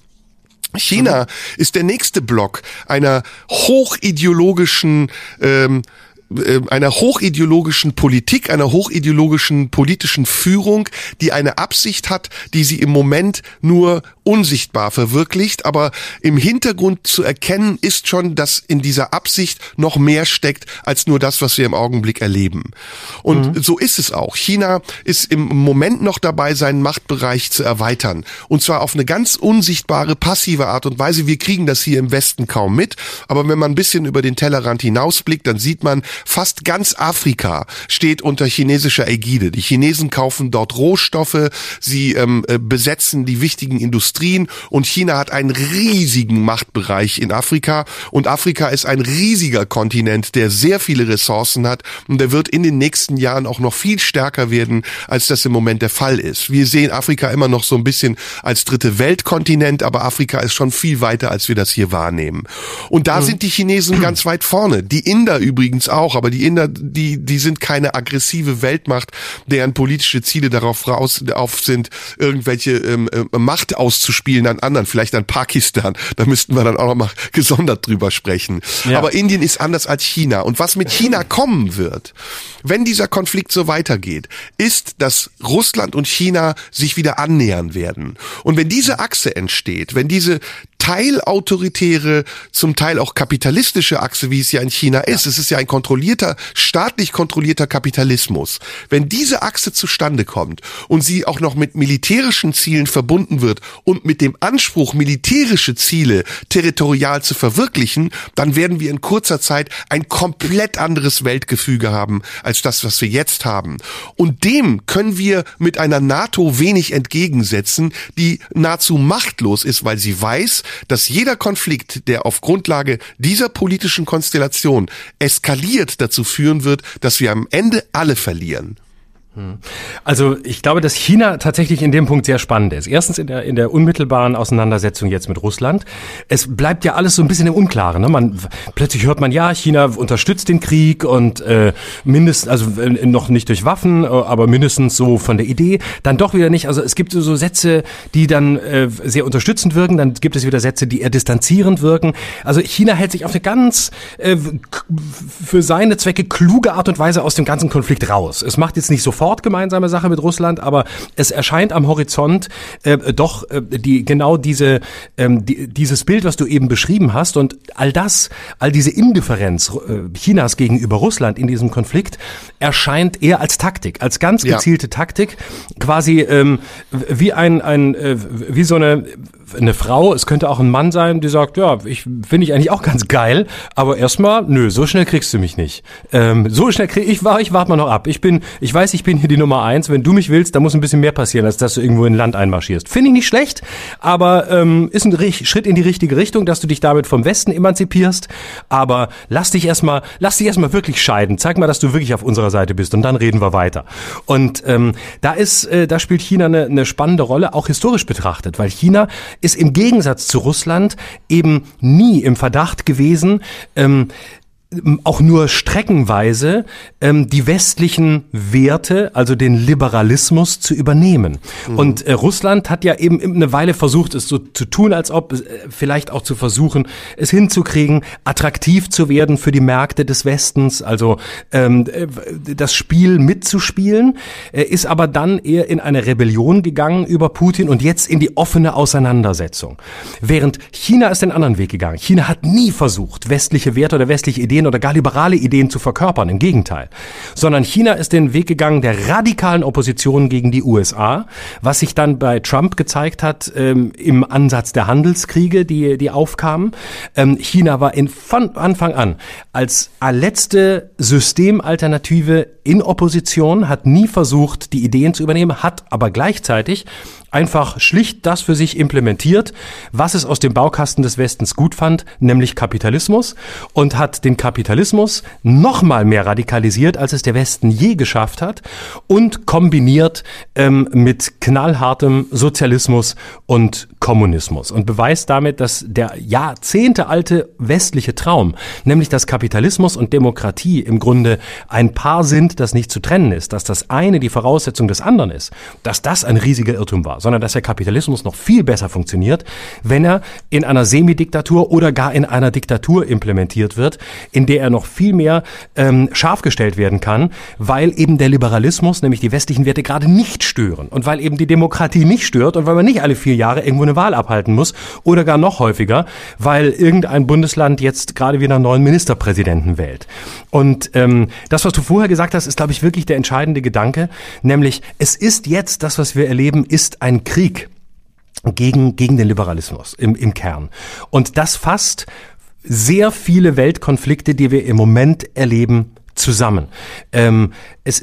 China mhm. ist der nächste Block einer hochideologischen ähm, äh, einer hochideologischen Politik, einer hochideologischen politischen Führung, die eine Absicht hat, die sie im Moment nur unsichtbar verwirklicht, aber im Hintergrund zu erkennen ist schon, dass in dieser Absicht noch mehr steckt als nur das, was wir im Augenblick erleben. Und mhm. so ist es auch. China ist im Moment noch dabei, seinen Machtbereich zu erweitern. Und zwar auf eine ganz unsichtbare, passive Art und Weise. Wir kriegen das hier im Westen kaum mit. Aber wenn man ein bisschen über den Tellerrand hinausblickt, dann sieht man, fast ganz Afrika steht unter chinesischer Ägide. Die Chinesen kaufen dort Rohstoffe, sie ähm, äh, besetzen die wichtigen Industrien und China hat einen riesigen Machtbereich in Afrika und Afrika ist ein riesiger Kontinent, der sehr viele Ressourcen hat und der wird in den nächsten Jahren auch noch viel stärker werden, als das im Moment der Fall ist. Wir sehen Afrika immer noch so ein bisschen als dritte Weltkontinent, aber Afrika ist schon viel weiter, als wir das hier wahrnehmen. Und da mhm. sind die Chinesen ganz weit vorne. Die Inder übrigens auch auch, aber die Inder, die, die sind keine aggressive Weltmacht, deren politische Ziele darauf raus auf sind, irgendwelche ähm, äh, Macht auszuspielen an anderen, vielleicht an Pakistan. Da müssten wir dann auch noch mal [laughs] gesondert drüber sprechen. Ja. Aber Indien ist anders als China. Und was mit China kommen wird, wenn dieser Konflikt so weitergeht, ist, dass Russland und China sich wieder annähern werden. Und wenn diese Achse entsteht, wenn diese teilautoritäre, zum Teil auch kapitalistische Achse, wie es ja in China ist. Es ist ja ein kontrollierter, staatlich kontrollierter Kapitalismus. Wenn diese Achse zustande kommt und sie auch noch mit militärischen Zielen verbunden wird und mit dem Anspruch, militärische Ziele territorial zu verwirklichen, dann werden wir in kurzer Zeit ein komplett anderes Weltgefüge haben als das, was wir jetzt haben. Und dem können wir mit einer NATO wenig entgegensetzen, die nahezu machtlos ist, weil sie weiß, dass jeder Konflikt, der auf Grundlage dieser politischen Konstellation eskaliert, dazu führen wird, dass wir am Ende alle verlieren. Also ich glaube, dass China tatsächlich in dem Punkt sehr spannend ist. Erstens in der, in der unmittelbaren Auseinandersetzung jetzt mit Russland. Es bleibt ja alles so ein bisschen im Unklaren. Ne? Man, plötzlich hört man, ja, China unterstützt den Krieg und äh, mindestens, also äh, noch nicht durch Waffen, äh, aber mindestens so von der Idee. Dann doch wieder nicht. Also es gibt so Sätze, die dann äh, sehr unterstützend wirken. Dann gibt es wieder Sätze, die eher distanzierend wirken. Also China hält sich auf eine ganz äh, für seine Zwecke kluge Art und Weise aus dem ganzen Konflikt raus. Es macht jetzt nicht sofort sofort gemeinsame Sache mit Russland, aber es erscheint am Horizont äh, doch äh, die genau diese ähm, die, dieses Bild, was du eben beschrieben hast und all das, all diese Indifferenz äh, Chinas gegenüber Russland in diesem Konflikt erscheint eher als Taktik, als ganz gezielte ja. Taktik, quasi ähm, wie ein ein äh, wie so eine eine Frau, es könnte auch ein Mann sein, die sagt, ja, ich finde ich eigentlich auch ganz geil, aber erstmal, nö, so schnell kriegst du mich nicht. Ähm, so schnell krieg ich, ich warte mal noch ab. Ich bin, ich weiß, ich bin hier die Nummer eins. Wenn du mich willst, da muss ein bisschen mehr passieren, als dass du irgendwo in Land einmarschierst. Finde ich nicht schlecht, aber ähm, ist ein Schritt in die richtige Richtung, dass du dich damit vom Westen emanzipierst. Aber lass dich erstmal, lass dich erstmal wirklich scheiden. Zeig mal, dass du wirklich auf unserer Seite bist und dann reden wir weiter. Und ähm, da ist, äh, da spielt China eine, eine spannende Rolle, auch historisch betrachtet, weil China ist im Gegensatz zu Russland eben nie im Verdacht gewesen, ähm, auch nur streckenweise ähm, die westlichen Werte, also den Liberalismus zu übernehmen. Mhm. Und äh, Russland hat ja eben eine Weile versucht, es so zu tun, als ob äh, vielleicht auch zu versuchen, es hinzukriegen, attraktiv zu werden für die Märkte des Westens, also ähm, äh, das Spiel mitzuspielen, äh, ist aber dann eher in eine Rebellion gegangen über Putin und jetzt in die offene Auseinandersetzung. Während China ist den anderen Weg gegangen. China hat nie versucht, westliche Werte oder westliche Ideen Ideen oder gar liberale Ideen zu verkörpern. Im Gegenteil. Sondern China ist den Weg gegangen der radikalen Opposition gegen die USA, was sich dann bei Trump gezeigt hat ähm, im Ansatz der Handelskriege, die, die aufkamen. Ähm, China war in, von Anfang an als letzte Systemalternative in Opposition, hat nie versucht, die Ideen zu übernehmen, hat aber gleichzeitig einfach schlicht das für sich implementiert, was es aus dem Baukasten des Westens gut fand, nämlich Kapitalismus und hat den Kapitalismus noch mal mehr radikalisiert, als es der Westen je geschafft hat und kombiniert ähm, mit knallhartem Sozialismus und Kommunismus und beweist damit, dass der jahrzehntealte westliche Traum, nämlich dass Kapitalismus und Demokratie im Grunde ein Paar sind, das nicht zu trennen ist, dass das eine die Voraussetzung des anderen ist, dass das ein riesiger Irrtum war sondern dass der Kapitalismus noch viel besser funktioniert, wenn er in einer Semidiktatur oder gar in einer Diktatur implementiert wird, in der er noch viel mehr ähm, scharf gestellt werden kann, weil eben der Liberalismus, nämlich die westlichen Werte, gerade nicht stören und weil eben die Demokratie nicht stört und weil man nicht alle vier Jahre irgendwo eine Wahl abhalten muss oder gar noch häufiger, weil irgendein Bundesland jetzt gerade wieder einen neuen Ministerpräsidenten wählt. Und ähm, das, was du vorher gesagt hast, ist, glaube ich, wirklich der entscheidende Gedanke, nämlich es ist jetzt das, was wir erleben, ist ein ein Krieg gegen, gegen den Liberalismus im, im Kern. Und das fasst sehr viele Weltkonflikte, die wir im Moment erleben, zusammen. Ähm, es,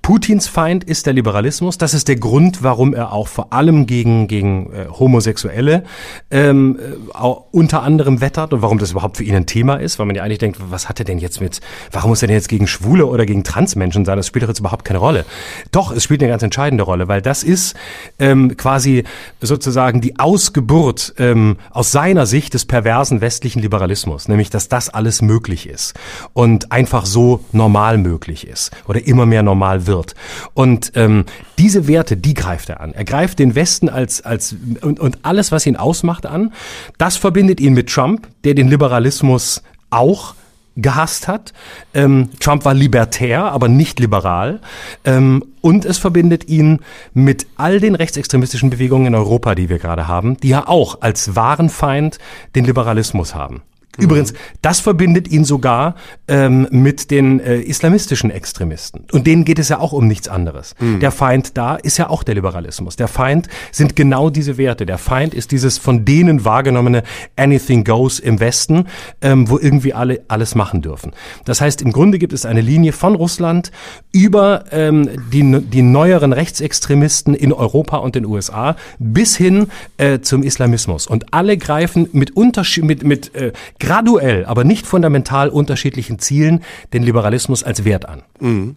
Putins Feind ist der Liberalismus. Das ist der Grund, warum er auch vor allem gegen, gegen äh, Homosexuelle ähm, äh, auch unter anderem wettert und warum das überhaupt für ihn ein Thema ist, weil man ja eigentlich denkt, was hat er denn jetzt mit, warum muss er denn jetzt gegen Schwule oder gegen Transmenschen sein? Das spielt doch jetzt überhaupt keine Rolle. Doch, es spielt eine ganz entscheidende Rolle, weil das ist ähm, quasi sozusagen die Ausgeburt ähm, aus seiner Sicht des perversen westlichen Liberalismus, nämlich dass das alles möglich ist und einfach so normal möglich ist oder immer mehr normal wird. Und ähm, diese Werte, die greift er an. Er greift den Westen als, als und, und alles, was ihn ausmacht, an. Das verbindet ihn mit Trump, der den Liberalismus auch gehasst hat. Ähm, Trump war libertär, aber nicht liberal. Ähm, und es verbindet ihn mit all den rechtsextremistischen Bewegungen in Europa, die wir gerade haben, die ja auch als wahren Feind den Liberalismus haben. Übrigens, das verbindet ihn sogar ähm, mit den äh, islamistischen Extremisten. Und denen geht es ja auch um nichts anderes. Mhm. Der Feind da ist ja auch der Liberalismus. Der Feind sind genau diese Werte. Der Feind ist dieses von denen wahrgenommene Anything Goes im Westen, ähm, wo irgendwie alle alles machen dürfen. Das heißt, im Grunde gibt es eine Linie von Russland über ähm, die, die neueren Rechtsextremisten in Europa und den USA bis hin äh, zum Islamismus. Und alle greifen mit Unterschied, mit, mit äh, graduell, aber nicht fundamental unterschiedlichen Zielen den Liberalismus als Wert an. Mhm.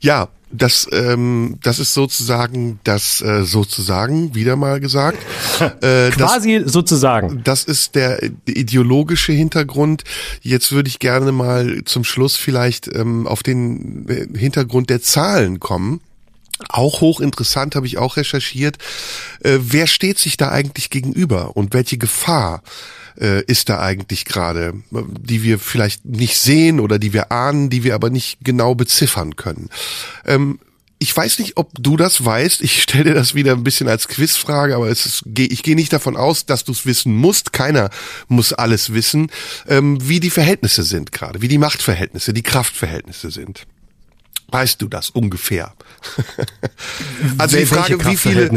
Ja, das, ähm, das ist sozusagen das äh, sozusagen wieder mal gesagt. [laughs] Äh, Quasi das, sozusagen. Das ist der ideologische Hintergrund. Jetzt würde ich gerne mal zum Schluss vielleicht ähm, auf den äh, Hintergrund der Zahlen kommen. Auch hochinteressant habe ich auch recherchiert. Äh, wer steht sich da eigentlich gegenüber und welche Gefahr äh, ist da eigentlich gerade, die wir vielleicht nicht sehen oder die wir ahnen, die wir aber nicht genau beziffern können. Ähm, ich weiß nicht, ob du das weißt. Ich stelle dir das wieder ein bisschen als Quizfrage, aber es ist, ich gehe nicht davon aus, dass du es wissen musst. Keiner muss alles wissen, ähm, wie die Verhältnisse sind gerade, wie die Machtverhältnisse, die Kraftverhältnisse sind. Weißt du das ungefähr? [laughs] also die Frage, wie viele,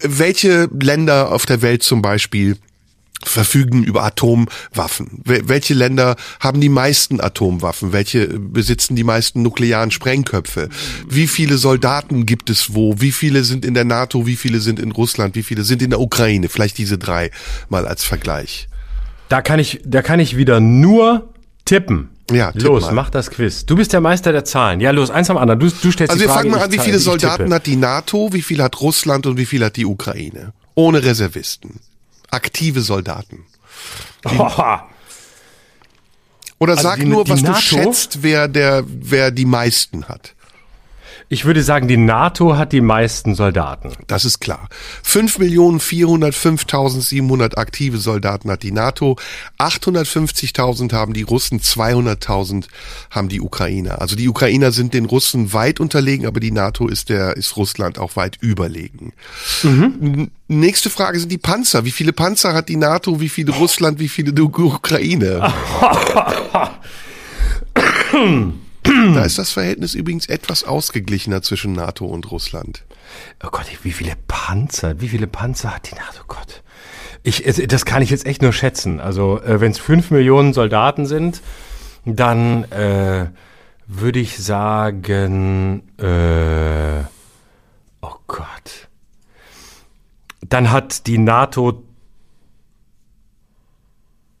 welche Länder auf der Welt zum Beispiel verfügen über Atomwaffen? Welche Länder haben die meisten Atomwaffen? Welche besitzen die meisten nuklearen Sprengköpfe? Wie viele Soldaten gibt es wo? Wie viele sind in der NATO? Wie viele sind in Russland? Wie viele sind in der Ukraine? Vielleicht diese drei mal als Vergleich. Da kann ich, da kann ich wieder nur tippen. Ja, los, mach das Quiz. Du bist der Meister der Zahlen. Ja, los, eins am anderen. Du, du stellst also die wir Frage, fangen mal an, wie viele Soldaten hat die NATO, wie viel hat Russland und wie viel hat die Ukraine? Ohne Reservisten aktive Soldaten. Oder also sag die, nur, die was NATO? du schätzt, wer der, wer die meisten hat. Ich würde sagen, die NATO hat die meisten Soldaten. Das ist klar. 5.405.700 aktive Soldaten hat die NATO, 850.000 haben die Russen, 200.000 haben die Ukrainer. Also die Ukrainer sind den Russen weit unterlegen, aber die NATO ist der ist Russland auch weit überlegen. Mhm. Nächste Frage sind die Panzer. Wie viele Panzer hat die NATO, wie viele Russland, wie viele die Ukraine? [laughs] [clears throat] Da ist das Verhältnis übrigens etwas ausgeglichener zwischen NATO und Russland. Oh Gott, wie viele Panzer, wie viele Panzer hat die NATO? Oh Gott. Ich, das kann ich jetzt echt nur schätzen. Also, äh, wenn es fünf Millionen Soldaten sind, dann äh, würde ich sagen, äh, oh Gott. Dann hat die NATO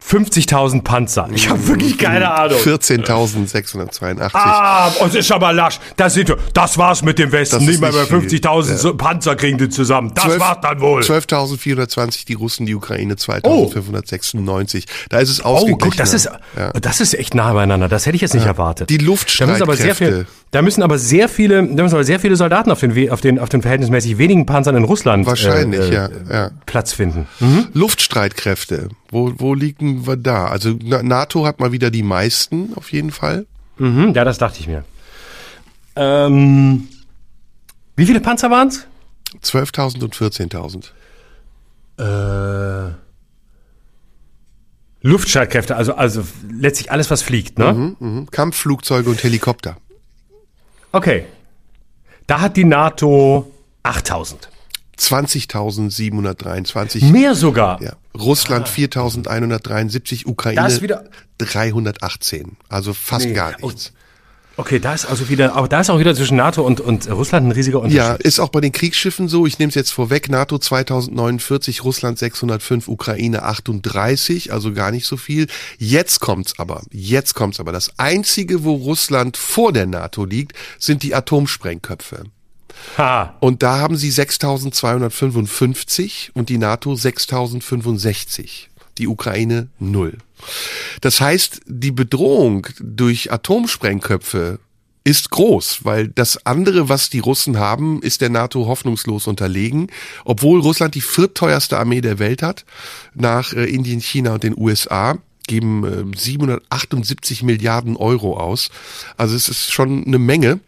50.000 Panzer. Ich habe wirklich keine Ahnung. 14.682. Ah, und ist aber lasch. Das, sind, das war's mit dem Westen. Nicht mehr bei 50.000 ja. Panzer kriegen die zusammen. Das 12, war's dann wohl. 12.420 die Russen, die Ukraine 2.596. Oh. Da ist es ausgeglichen. Oh, guck, das ist, ja. das ist echt nah beieinander. Das hätte ich jetzt nicht ja. erwartet. Die Luftstreitkräfte. Da müssen aber sehr viele, da müssen aber sehr viele Soldaten auf den, auf den, auf den verhältnismäßig wenigen Panzern in Russland Wahrscheinlich, äh, ja, ja. Platz finden. Mhm. Luftstreitkräfte. Wo, wo liegen wir da? Also NATO hat mal wieder die meisten, auf jeden Fall. Mhm, ja, das dachte ich mir. Ähm, wie viele Panzer waren es? 12.000 und 14.000. Äh, Luftstreitkräfte, also, also letztlich alles, was fliegt, ne? Mhm, mh. Kampfflugzeuge und Helikopter. Okay. Da hat die NATO 8000. 20.723. Mehr sogar. Ja. Russland ah. 4.173, Ukraine das wieder 318. Also fast nee. gar oh. nichts. Okay, da ist also wieder, aber da ist auch wieder zwischen NATO und, und Russland ein riesiger Unterschied. Ja, ist auch bei den Kriegsschiffen so. Ich nehme es jetzt vorweg. NATO 2049, Russland 605, Ukraine 38, also gar nicht so viel. Jetzt kommt's aber. Jetzt kommt's aber. Das einzige, wo Russland vor der NATO liegt, sind die Atomsprengköpfe. Ha. Und da haben sie 6255 und die NATO 6065. Die Ukraine null. Das heißt, die Bedrohung durch Atomsprengköpfe ist groß, weil das andere, was die Russen haben, ist der NATO hoffnungslos unterlegen, obwohl Russland die viertteuerste Armee der Welt hat, nach äh, Indien, China und den USA. geben äh, 778 Milliarden Euro aus. Also es ist schon eine Menge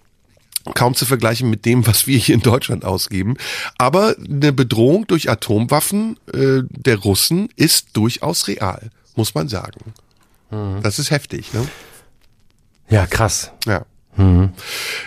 kaum zu vergleichen mit dem, was wir hier in Deutschland ausgeben. Aber eine Bedrohung durch Atomwaffen äh, der Russen ist durchaus real, muss man sagen. Mhm. Das ist heftig, ne? Ja, krass. Ja. Mhm.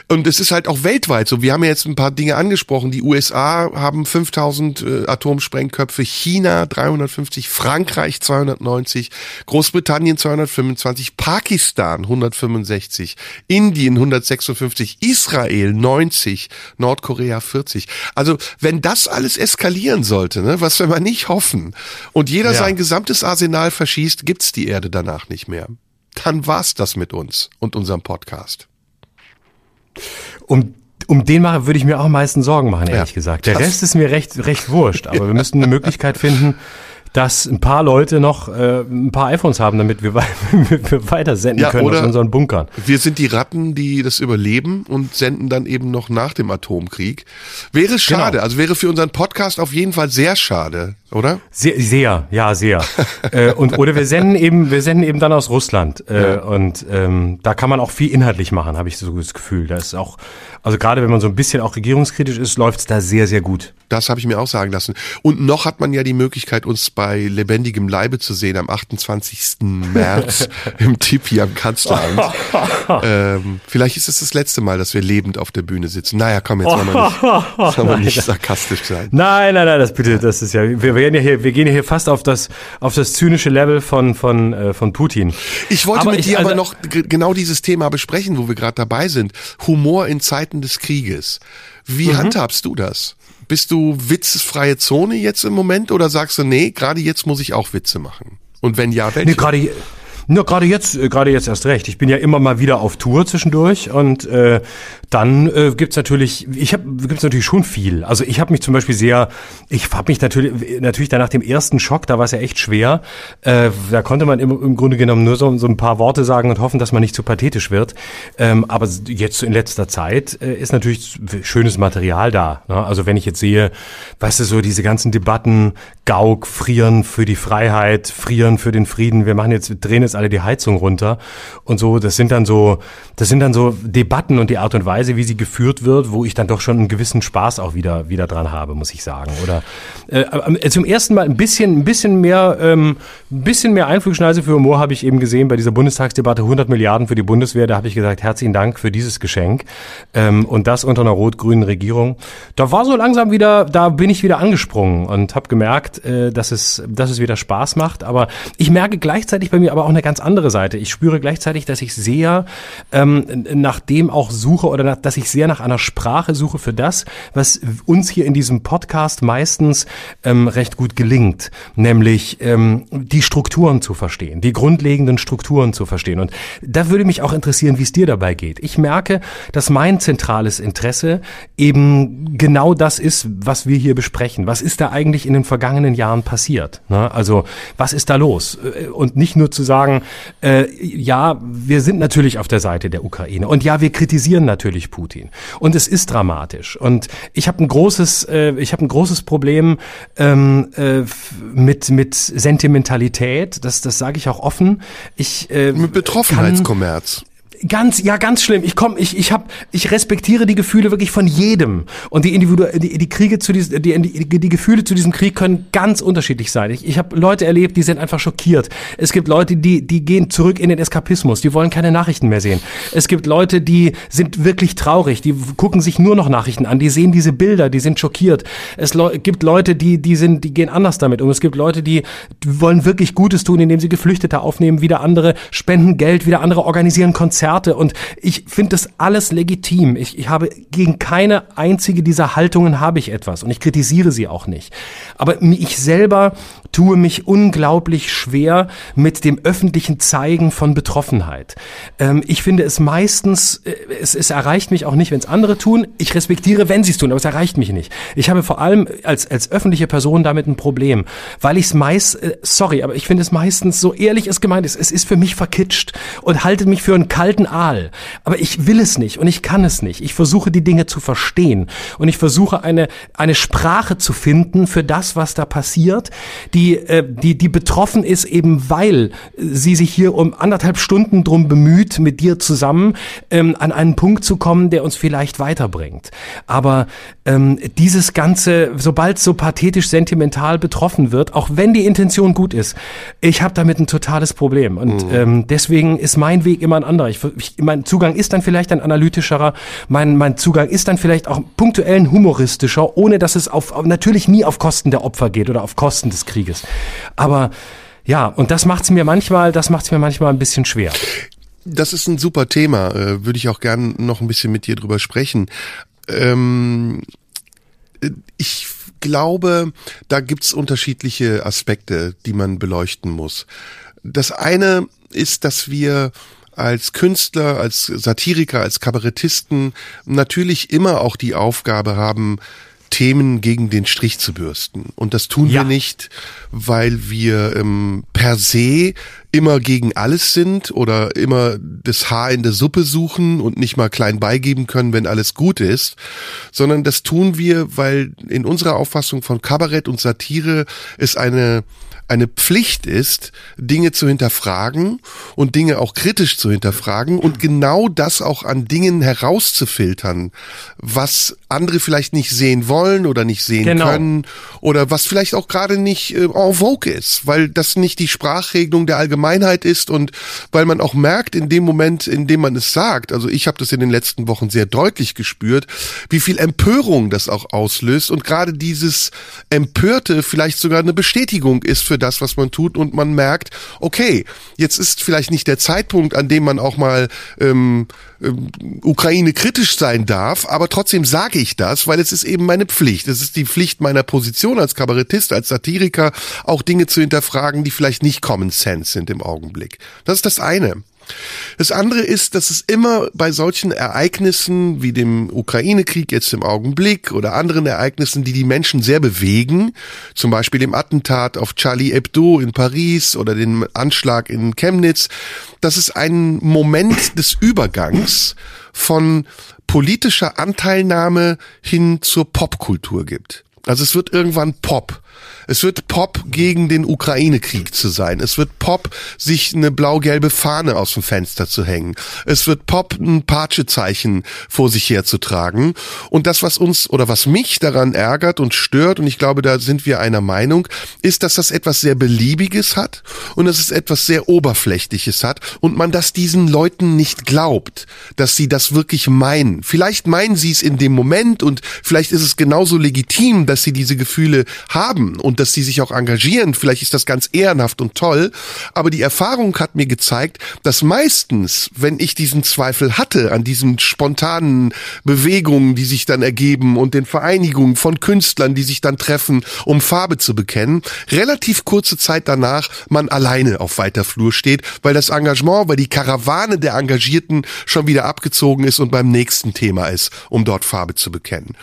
Und es ist halt auch weltweit so. Wir haben ja jetzt ein paar Dinge angesprochen. Die USA haben 5000 äh, Atomsprengköpfe, China 350, Frankreich 290, Großbritannien 225, Pakistan 165, Indien 156, Israel 90, Nordkorea 40. Also wenn das alles eskalieren sollte, ne, was wir mal nicht hoffen, und jeder ja. sein gesamtes Arsenal verschießt, gibt's die Erde danach nicht mehr. Dann war's das mit uns und unserem Podcast. Um um den mache, würde ich mir auch am meisten Sorgen machen, ehrlich ja, gesagt. Der Rest ist mir recht, recht wurscht, aber wir müssten eine Möglichkeit finden, dass ein paar Leute noch äh, ein paar iPhones haben, damit wir, [laughs] wir weiter senden ja, können aus unseren Bunkern. Wir sind die Ratten, die das überleben und senden dann eben noch nach dem Atomkrieg. Wäre schade, genau. also wäre für unseren Podcast auf jeden Fall sehr schade, oder? Sehr, sehr ja, sehr. [laughs] äh, und oder wir senden eben, wir senden eben dann aus Russland. Äh, ja. Und ähm, da kann man auch viel inhaltlich machen, habe ich so das Gefühl. Da ist auch, also gerade wenn man so ein bisschen auch regierungskritisch ist, läuft es da sehr, sehr gut. Das habe ich mir auch sagen lassen. Und noch hat man ja die Möglichkeit, uns bei lebendigem Leibe zu sehen am 28. März [laughs] im Tipi am Kanzleramt. [laughs] ähm, vielleicht ist es das letzte Mal, dass wir lebend auf der Bühne sitzen. Naja, komm, jetzt wollen wir nicht, soll man nicht sarkastisch sein. Nein, nein, nein, das bitte, das ist ja, wir, wir, ja hier, wir gehen ja hier fast auf das, auf das zynische Level von, von, äh, von Putin. Ich wollte aber mit ich, dir also, aber noch genau dieses Thema besprechen, wo wir gerade dabei sind. Humor in Zeiten des Krieges. Wie mhm. handhabst du das? Bist du witzfreie Zone jetzt im Moment oder sagst du, nee, gerade jetzt muss ich auch Witze machen? Und wenn ja, welche? Nee, gerade nur gerade jetzt, äh, gerade jetzt erst recht. Ich bin ja immer mal wieder auf Tour zwischendurch und äh, dann äh, gibt's natürlich, ich habe gibt's natürlich schon viel. Also ich habe mich zum Beispiel sehr, ich habe mich natürlich natürlich danach dem ersten Schock, da war es ja echt schwer. Äh, da konnte man im, im Grunde genommen nur so, so ein paar Worte sagen und hoffen, dass man nicht zu pathetisch wird. Ähm, aber jetzt in letzter Zeit äh, ist natürlich schönes Material da. Ne? Also wenn ich jetzt sehe, weißt du, so diese ganzen Debatten, Gauk, frieren für die Freiheit, frieren für den Frieden. Wir machen jetzt, wir drehen jetzt alle die Heizung runter und so. Das sind dann so, das sind dann so Debatten und die Art und Weise, wie sie geführt wird, wo ich dann doch schon einen gewissen Spaß auch wieder wieder dran habe, muss ich sagen. Oder äh, äh zum ersten Mal ein bisschen, ein bisschen mehr, ähm, ein bisschen mehr Einflugschneise für Humor habe ich eben gesehen bei dieser Bundestagsdebatte 100 Milliarden für die Bundeswehr. Da habe ich gesagt, herzlichen Dank für dieses Geschenk ähm, und das unter einer rot-grünen Regierung. Da war so langsam wieder, da bin ich wieder angesprungen und habe gemerkt, äh, dass es, dass es wieder Spaß macht. Aber ich merke gleichzeitig bei mir aber auch eine ganz andere Seite. Ich spüre gleichzeitig, dass ich sehr ähm, nach dem auch suche oder nach, dass ich sehr nach einer Sprache suche für das, was uns hier in diesem Podcast meistens ähm, recht gut gelingt, nämlich ähm, die Strukturen zu verstehen, die grundlegenden Strukturen zu verstehen. Und da würde mich auch interessieren, wie es dir dabei geht. Ich merke, dass mein zentrales Interesse eben genau das ist, was wir hier besprechen. Was ist da eigentlich in den vergangenen Jahren passiert? Ne? Also was ist da los? Äh, und nicht nur zu sagen, äh, ja, wir sind natürlich auf der Seite der Ukraine und ja, wir kritisieren natürlich Putin und es ist dramatisch und ich habe ein großes, äh, ich habe ein großes Problem ähm, äh, mit mit Sentimentalität. Das das sage ich auch offen. Ich äh, mit Betroffenheitskommerz. Ganz, ja, ganz schlimm. Ich komme, ich, ich hab, ich respektiere die Gefühle wirklich von jedem. Und die Individu die, die Kriege zu diesem, die, die, die Gefühle zu diesem Krieg können ganz unterschiedlich sein. Ich, ich habe Leute erlebt, die sind einfach schockiert. Es gibt Leute, die, die gehen zurück in den Eskapismus, die wollen keine Nachrichten mehr sehen. Es gibt Leute, die sind wirklich traurig, die gucken sich nur noch Nachrichten an, die sehen diese Bilder, die sind schockiert. Es gibt Leute, die, die sind, die gehen anders damit um. Es gibt Leute, die wollen wirklich Gutes tun, indem sie Geflüchtete aufnehmen, wieder andere spenden Geld, wieder andere organisieren Konzerte Konzerte und ich finde das alles legitim. Ich, ich habe gegen keine einzige dieser Haltungen habe ich etwas und ich kritisiere sie auch nicht. Aber ich selber tue mich unglaublich schwer mit dem öffentlichen Zeigen von Betroffenheit. Ähm, ich finde es meistens, äh, es, es erreicht mich auch nicht, wenn es andere tun. Ich respektiere, wenn sie es tun, aber es erreicht mich nicht. Ich habe vor allem als, als öffentliche Person damit ein Problem, weil ich es meist, äh, sorry, aber ich finde es meistens so ehrlich es gemeint ist, es ist für mich verkitscht und haltet mich für einen kalten alten Aal. Aber ich will es nicht und ich kann es nicht. Ich versuche die Dinge zu verstehen und ich versuche eine, eine Sprache zu finden für das, was da passiert, die, äh, die, die betroffen ist eben, weil sie sich hier um anderthalb Stunden drum bemüht, mit dir zusammen ähm, an einen Punkt zu kommen, der uns vielleicht weiterbringt. Aber ähm, dieses Ganze, sobald so pathetisch sentimental betroffen wird, auch wenn die Intention gut ist, ich habe damit ein totales Problem. Und mhm. ähm, deswegen ist mein Weg immer ein anderer. Ich, ich, mein Zugang ist dann vielleicht ein analytischerer, mein, mein Zugang ist dann vielleicht auch punktuell ein humoristischer, ohne dass es auf, natürlich nie auf Kosten der Opfer geht oder auf Kosten des Krieges. Aber ja, und das macht's mir manchmal, das macht's mir manchmal ein bisschen schwer. Das ist ein super Thema, äh, würde ich auch gern noch ein bisschen mit dir drüber sprechen. Ähm, ich glaube, da gibt's unterschiedliche Aspekte, die man beleuchten muss. Das eine ist, dass wir als Künstler, als Satiriker, als Kabarettisten natürlich immer auch die Aufgabe haben, Themen gegen den Strich zu bürsten. Und das tun ja. wir nicht, weil wir ähm, per se immer gegen alles sind oder immer das Haar in der Suppe suchen und nicht mal klein beigeben können, wenn alles gut ist, sondern das tun wir, weil in unserer Auffassung von Kabarett und Satire es eine eine Pflicht ist, Dinge zu hinterfragen und Dinge auch kritisch zu hinterfragen und genau das auch an Dingen herauszufiltern, was andere vielleicht nicht sehen wollen oder nicht sehen genau. können oder was vielleicht auch gerade nicht äh, en vogue ist, weil das nicht die Sprachregelung der Allgemeinheit ist und weil man auch merkt in dem Moment, in dem man es sagt, also ich habe das in den letzten Wochen sehr deutlich gespürt, wie viel Empörung das auch auslöst und gerade dieses Empörte vielleicht sogar eine Bestätigung ist für das, was man tut und man merkt, okay, jetzt ist vielleicht nicht der Zeitpunkt, an dem man auch mal ähm, Ukraine kritisch sein darf, aber trotzdem sage ich das, weil es ist eben meine Pflicht. Es ist die Pflicht meiner Position als Kabarettist, als Satiriker, auch Dinge zu hinterfragen, die vielleicht nicht Common Sense sind im Augenblick. Das ist das eine. Das andere ist, dass es immer bei solchen Ereignissen wie dem Ukraine-Krieg jetzt im Augenblick oder anderen Ereignissen, die die Menschen sehr bewegen, zum Beispiel dem Attentat auf Charlie Hebdo in Paris oder den Anschlag in Chemnitz, dass es einen Moment des Übergangs von politischer Anteilnahme hin zur Popkultur gibt. Also es wird irgendwann Pop. Es wird Pop gegen den Ukraine-Krieg zu sein. Es wird Pop, sich eine blau-gelbe Fahne aus dem Fenster zu hängen. Es wird Pop, ein Patschezeichen vor sich herzutragen. Und das, was uns oder was mich daran ärgert und stört, und ich glaube, da sind wir einer Meinung, ist, dass das etwas sehr Beliebiges hat und dass es etwas sehr Oberflächliches hat und man das diesen Leuten nicht glaubt, dass sie das wirklich meinen. Vielleicht meinen sie es in dem Moment und vielleicht ist es genauso legitim, dass sie diese Gefühle haben und dass sie sich auch engagieren. Vielleicht ist das ganz ehrenhaft und toll. Aber die Erfahrung hat mir gezeigt, dass meistens, wenn ich diesen Zweifel hatte an diesen spontanen Bewegungen, die sich dann ergeben und den Vereinigungen von Künstlern, die sich dann treffen, um Farbe zu bekennen, relativ kurze Zeit danach man alleine auf weiter Flur steht, weil das Engagement, weil die Karawane der Engagierten schon wieder abgezogen ist und beim nächsten Thema ist, um dort Farbe zu bekennen.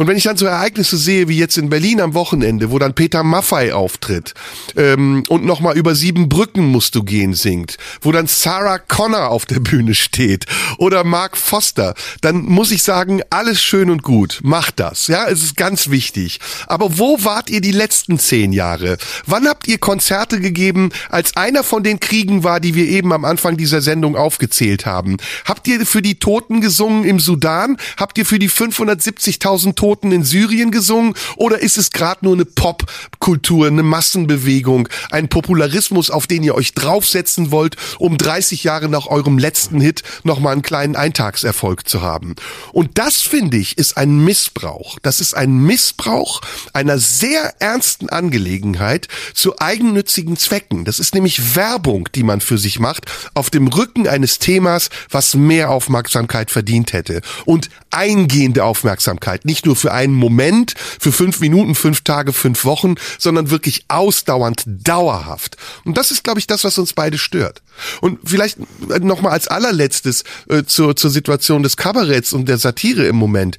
Und wenn ich dann so Ereignisse sehe, wie jetzt in Berlin am Wochenende, wo dann Peter Maffei auftritt ähm, und nochmal über sieben Brücken musst du gehen singt, wo dann Sarah Connor auf der Bühne steht oder Mark Foster, dann muss ich sagen, alles schön und gut, macht das, ja, es ist ganz wichtig. Aber wo wart ihr die letzten zehn Jahre? Wann habt ihr Konzerte gegeben, als einer von den Kriegen war, die wir eben am Anfang dieser Sendung aufgezählt haben? Habt ihr für die Toten gesungen im Sudan? Habt ihr für die 570.000 Toten in Syrien gesungen? Oder ist es gerade nur eine Popkultur, eine Massenbewegung, ein Popularismus, auf den ihr euch draufsetzen wollt, um 30 Jahre nach eurem letzten Hit nochmal einen kleinen Eintagserfolg zu haben? Und das, finde ich, ist ein Missbrauch. Das ist ein Missbrauch einer sehr ernsten Angelegenheit zu eigennützigen Zwecken. Das ist nämlich Werbung, die man für sich macht, auf dem Rücken eines Themas, was mehr Aufmerksamkeit verdient hätte. Und eingehende Aufmerksamkeit, nicht nur für einen Moment, für fünf Minuten, fünf Tage, fünf Wochen, sondern wirklich ausdauernd, dauerhaft. Und das ist, glaube ich, das, was uns beide stört. Und vielleicht nochmal als allerletztes äh, zur, zur Situation des Kabaretts und der Satire im Moment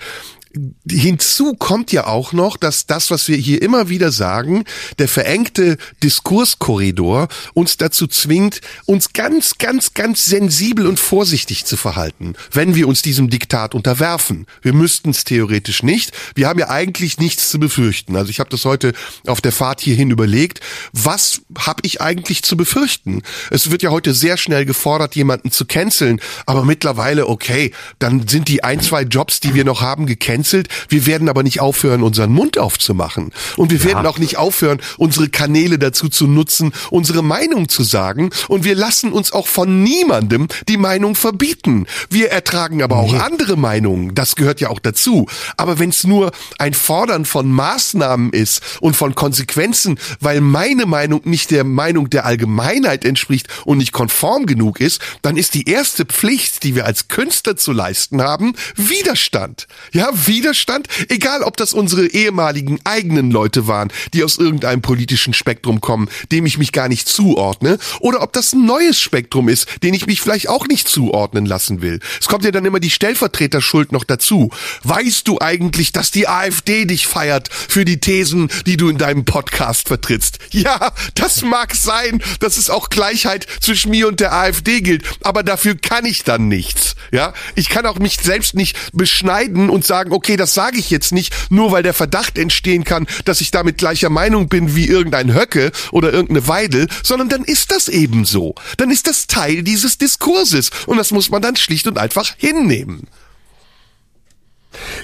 hinzu kommt ja auch noch, dass das, was wir hier immer wieder sagen, der verengte Diskurskorridor uns dazu zwingt, uns ganz, ganz, ganz sensibel und vorsichtig zu verhalten, wenn wir uns diesem Diktat unterwerfen. Wir müssten es theoretisch nicht. Wir haben ja eigentlich nichts zu befürchten. Also ich habe das heute auf der Fahrt hierhin überlegt. Was habe ich eigentlich zu befürchten? Es wird ja heute sehr schnell gefordert, jemanden zu canceln, aber mittlerweile, okay, dann sind die ein, zwei Jobs, die wir noch haben, gecancelt gecancelt. Wir werden aber nicht aufhören, unseren Mund aufzumachen. Und wir ja. werden auch nicht aufhören, unsere Kanäle dazu zu nutzen, unsere Meinung zu sagen. Und wir lassen uns auch von niemandem die Meinung verbieten. Wir ertragen aber auch nee. andere Meinungen. Das gehört ja auch dazu. Aber wenn es nur ein Fordern von Maßnahmen ist und von Konsequenzen, weil meine Meinung nicht der Meinung der Allgemeinheit entspricht und nicht konform genug ist, dann ist die erste Pflicht, die wir als Künstler zu leisten haben, Widerstand. Ja, Widerstand, egal ob das unsere ehemaligen eigenen Leute waren, die aus irgendeinem politischen Spektrum kommen, dem ich mich gar nicht zuordne, oder ob das ein neues Spektrum ist, den ich mich vielleicht auch nicht zuordnen lassen will. Es kommt ja dann immer die Stellvertreterschuld noch dazu. Weißt du eigentlich, dass die AfD dich feiert für die Thesen, die du in deinem Podcast vertrittst? Ja, das mag sein, dass es auch Gleichheit zwischen mir und der AfD gilt, aber dafür kann ich dann nichts. Ja, ich kann auch mich selbst nicht beschneiden und sagen, okay, das sage ich jetzt nicht, nur weil der Verdacht entstehen kann, dass ich damit gleicher Meinung bin wie irgendein Höcke oder irgendeine Weidel, sondern dann ist das eben so. Dann ist das Teil dieses Diskurses und das muss man dann schlicht und einfach hinnehmen.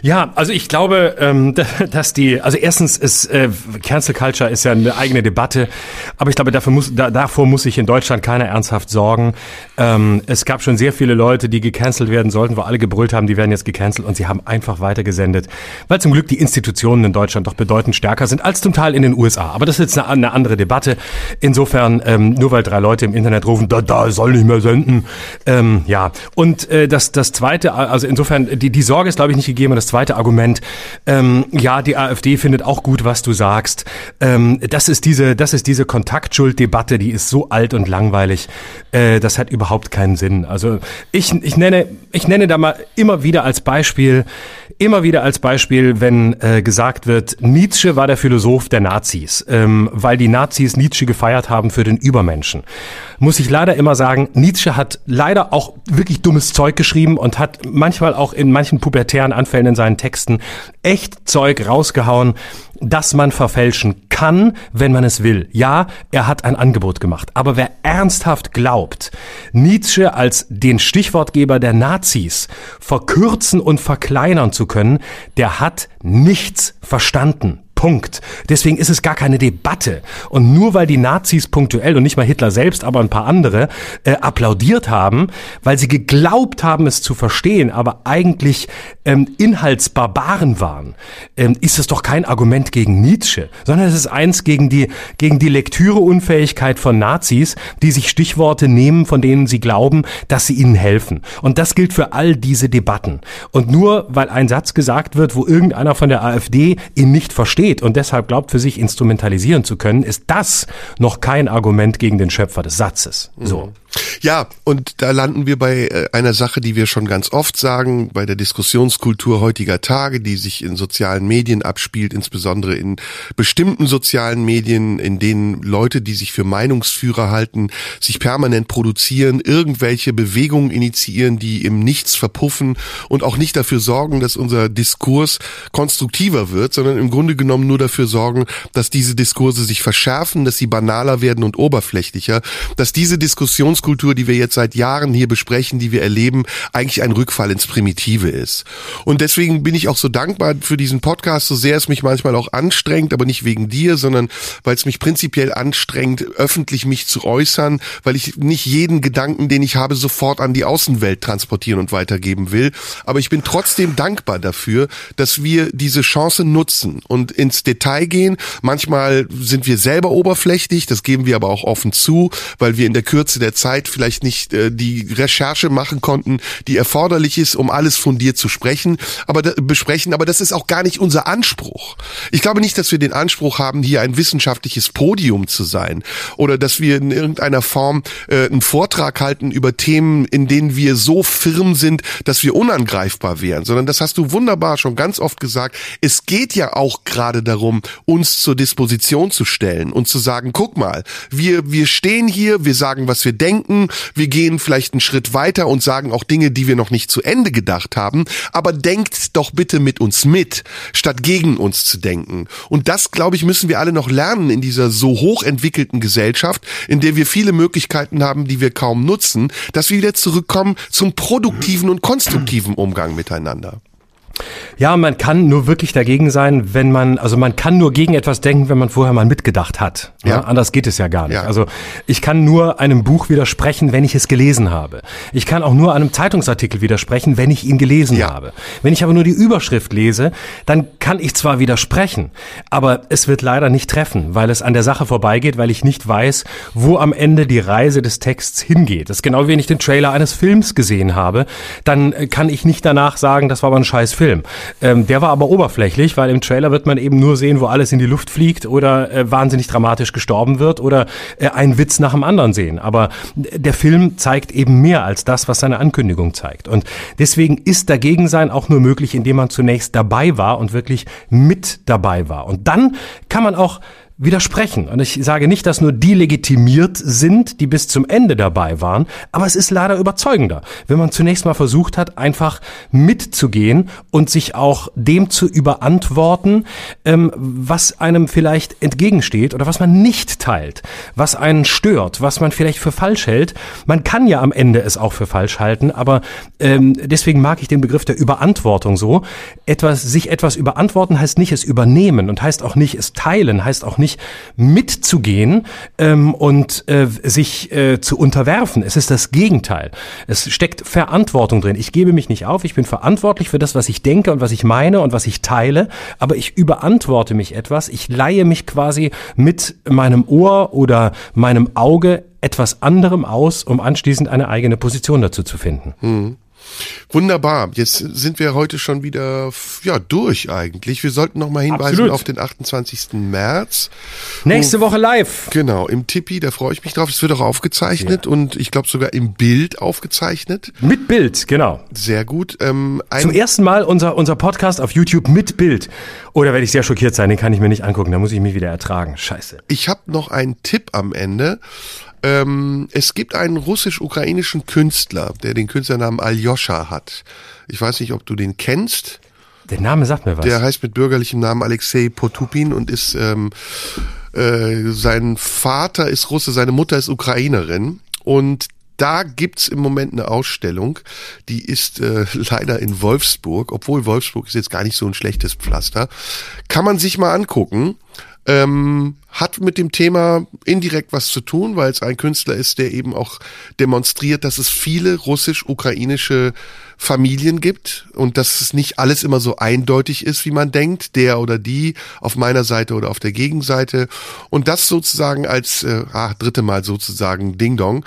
Ja, also ich glaube, ähm, [laughs] dass die, also erstens ist äh, Cancel Culture ist ja eine eigene Debatte, aber ich glaube, dafür muss, da, davor muss sich in Deutschland keiner ernsthaft sorgen. Ähm, es gab schon sehr viele Leute, die gecancelt werden sollten, wo alle gebrüllt haben, die werden jetzt gecancelt und sie haben einfach weitergesendet, weil zum Glück die Institutionen in Deutschland doch bedeutend stärker sind als zum Teil in den USA. Aber das ist jetzt eine, eine andere Debatte. Insofern, ähm, nur weil drei Leute im Internet rufen, da, da soll nicht mehr senden, ähm, ja. Und äh, das, das Zweite, also insofern, die, die Sorge ist, glaube ich, nicht gegeben. Und das zweite Argument, ähm, ja, die AfD findet auch gut, was du sagst. Ähm, das ist diese, das ist diese Kontaktschulddebatte, die ist so alt und langweilig. Äh, das hat überhaupt keinen Sinn. Also ich, ich nenne, ich nenne da mal immer wieder als Beispiel, immer wieder als Beispiel, wenn äh, gesagt wird, Nietzsche war der Philosoph der Nazis, ähm, weil die Nazis Nietzsche gefeiert haben für den Übermenschen. Muss ich leider immer sagen, Nietzsche hat leider auch wirklich dummes Zeug geschrieben und hat manchmal auch in manchen pubertären Anfällen in seinen Texten echt Zeug rausgehauen, das man verfälschen kann, wenn man es will. Ja, er hat ein Angebot gemacht. Aber wer ernsthaft glaubt, Nietzsche als den Stichwortgeber der Nazis verkürzen und verkleinern zu können, der hat nichts verstanden. Punkt. Deswegen ist es gar keine Debatte. Und nur weil die Nazis punktuell und nicht mal Hitler selbst, aber ein paar andere äh, applaudiert haben, weil sie geglaubt haben, es zu verstehen, aber eigentlich ähm, Inhaltsbarbaren waren, ähm, ist es doch kein Argument gegen Nietzsche, sondern es ist eins gegen die gegen die Lektüreunfähigkeit von Nazis, die sich Stichworte nehmen, von denen sie glauben, dass sie ihnen helfen. Und das gilt für all diese Debatten. Und nur weil ein Satz gesagt wird, wo irgendeiner von der AfD ihn nicht versteht versteht und deshalb glaubt, für sich instrumentalisieren zu können, ist das noch kein Argument gegen den Schöpfer des Satzes. So. Mhm. Ja, und da landen wir bei äh, einer Sache, die wir schon ganz oft sagen, bei der Diskussionskultur heutiger Tage, die sich in sozialen Medien abspielt, insbesondere in bestimmten sozialen Medien, in denen Leute, die sich für Meinungsführer halten, sich permanent produzieren, irgendwelche Bewegungen initiieren, die im Nichts verpuffen und auch nicht dafür sorgen, dass unser Diskurs konstruktiver wird, sondern im Grunde genommen nur dafür sorgen, dass diese Diskurse sich verschärfen, dass sie banaler werden und oberflächlicher, dass diese Diskussions Diskussionskultur, die wir jetzt seit Jahren hier besprechen, die wir erleben, eigentlich ein Rückfall ins Primitive ist. Und deswegen bin ich auch so dankbar für diesen Podcast, so sehr es mich manchmal auch anstrengt, aber nicht wegen dir, sondern weil es mich prinzipiell anstrengt, öffentlich mich zu äußern, weil ich nicht jeden Gedanken, den ich habe, sofort an die Außenwelt transportieren und weitergeben will. Aber ich bin trotzdem dankbar dafür, dass wir diese Chance nutzen und ins Detail gehen. Manchmal sind wir selber oberflächlich, das geben wir aber auch offen zu, weil wir in der Kürze der Zeit vielleicht nicht äh, die Recherche machen konnten, die erforderlich ist, um alles fundiert zu sprechen, aber da, besprechen. Aber das ist auch gar nicht unser Anspruch. Ich glaube nicht, dass wir den Anspruch haben, hier ein wissenschaftliches Podium zu sein oder dass wir in irgendeiner Form äh, einen Vortrag halten über Themen, in denen wir so firm sind, dass wir unangreifbar wären, sondern das hast du wunderbar schon ganz oft gesagt. Es geht ja auch gerade darum, uns zur Disposition zu stellen und zu sagen, guck mal, wir, wir stehen hier, wir sagen, was wir denken, wir gehen vielleicht einen Schritt weiter und sagen auch Dinge, die wir noch nicht zu Ende gedacht haben, aber denkt doch bitte mit uns mit, statt gegen uns zu denken. Und das, glaube ich, müssen wir alle noch lernen in dieser so hochentwickelten Gesellschaft, in der wir viele Möglichkeiten haben, die wir kaum nutzen, dass wir wieder zurückkommen zum produktiven und konstruktiven Umgang miteinander. Ja, man kann nur wirklich dagegen sein, wenn man, also man kann nur gegen etwas denken, wenn man vorher mal mitgedacht hat. Ja. ja anders geht es ja gar nicht. Ja. Also ich kann nur einem Buch widersprechen, wenn ich es gelesen habe. Ich kann auch nur einem Zeitungsartikel widersprechen, wenn ich ihn gelesen ja. habe. Wenn ich aber nur die Überschrift lese, dann kann ich zwar widersprechen, aber es wird leider nicht treffen, weil es an der Sache vorbeigeht, weil ich nicht weiß, wo am Ende die Reise des Texts hingeht. Das ist genau wie wenn ich den Trailer eines Films gesehen habe, dann kann ich nicht danach sagen, das war aber ein scheiß Film. Ähm, der war aber oberflächlich, weil im Trailer wird man eben nur sehen, wo alles in die Luft fliegt oder äh, wahnsinnig dramatisch gestorben wird oder äh, einen Witz nach dem anderen sehen. Aber der Film zeigt eben mehr als das, was seine Ankündigung zeigt. Und deswegen ist dagegen sein auch nur möglich, indem man zunächst dabei war und wirklich mit dabei war. Und dann kann man auch widersprechen. Und ich sage nicht, dass nur die legitimiert sind, die bis zum Ende dabei waren, aber es ist leider überzeugender, wenn man zunächst mal versucht hat, einfach mitzugehen und sich auch dem zu überantworten, ähm, was einem vielleicht entgegensteht oder was man nicht teilt, was einen stört, was man vielleicht für falsch hält. Man kann ja am Ende es auch für falsch halten, aber ähm, deswegen mag ich den Begriff der Überantwortung so. Etwas, sich etwas überantworten heißt nicht es übernehmen und heißt auch nicht es teilen, heißt auch nicht nicht mitzugehen ähm, und äh, sich äh, zu unterwerfen. Es ist das Gegenteil. Es steckt Verantwortung drin. Ich gebe mich nicht auf. Ich bin verantwortlich für das, was ich denke und was ich meine und was ich teile. Aber ich überantworte mich etwas. Ich leihe mich quasi mit meinem Ohr oder meinem Auge etwas anderem aus, um anschließend eine eigene Position dazu zu finden. Mhm. Wunderbar. Jetzt sind wir heute schon wieder ja durch eigentlich. Wir sollten noch mal hinweisen Absolut. auf den 28. März. Nächste Woche live. Genau, im Tippi, da freue ich mich drauf. Es wird auch aufgezeichnet ja. und ich glaube sogar im Bild aufgezeichnet. Mit Bild, genau. Sehr gut. Ähm, Zum ersten Mal unser, unser Podcast auf YouTube mit Bild. Oder werde ich sehr schockiert sein, den kann ich mir nicht angucken, da muss ich mich wieder ertragen. Scheiße. Ich habe noch einen Tipp am Ende. Ähm, es gibt einen russisch-ukrainischen Künstler, der den Künstlernamen Aljoscha hat. Ich weiß nicht, ob du den kennst. Der Name sagt mir was. Der heißt mit bürgerlichem Namen Alexei Potupin und ist ähm, äh, sein Vater ist Russe, seine Mutter ist Ukrainerin und da gibt's im Moment eine Ausstellung, die ist äh, [laughs] leider in Wolfsburg, obwohl Wolfsburg ist jetzt gar nicht so ein schlechtes Pflaster. Kann man sich mal angucken ähm, hat mit dem Thema indirekt was zu tun, weil es ein Künstler ist, der eben auch demonstriert, dass es viele russisch-ukrainische Familien gibt und dass es nicht alles immer so eindeutig ist, wie man denkt, der oder die auf meiner Seite oder auf der Gegenseite und das sozusagen als äh, ah, dritte Mal sozusagen Ding Dong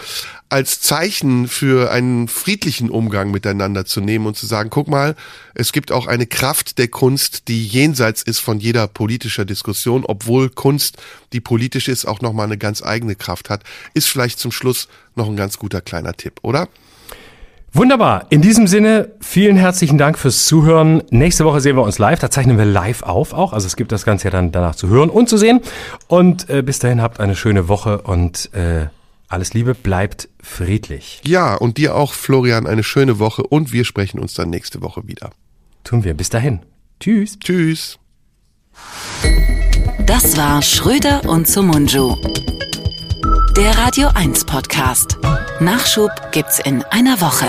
als Zeichen für einen friedlichen Umgang miteinander zu nehmen und zu sagen, guck mal, es gibt auch eine Kraft der Kunst, die jenseits ist von jeder politischer Diskussion, obwohl Kunst, die politisch ist, auch nochmal eine ganz eigene Kraft hat, ist vielleicht zum Schluss noch ein ganz guter kleiner Tipp, oder? Wunderbar. In diesem Sinne, vielen herzlichen Dank fürs Zuhören. Nächste Woche sehen wir uns live. Da zeichnen wir live auf auch. Also es gibt das Ganze ja dann danach zu hören und zu sehen. Und äh, bis dahin habt eine schöne Woche und äh, alles Liebe, bleibt friedlich. Ja, und dir auch, Florian, eine schöne Woche und wir sprechen uns dann nächste Woche wieder. Tun wir. Bis dahin. Tschüss. Tschüss. Das war Schröder und Sumunju. Der Radio 1 Podcast. Nachschub gibt's in einer Woche.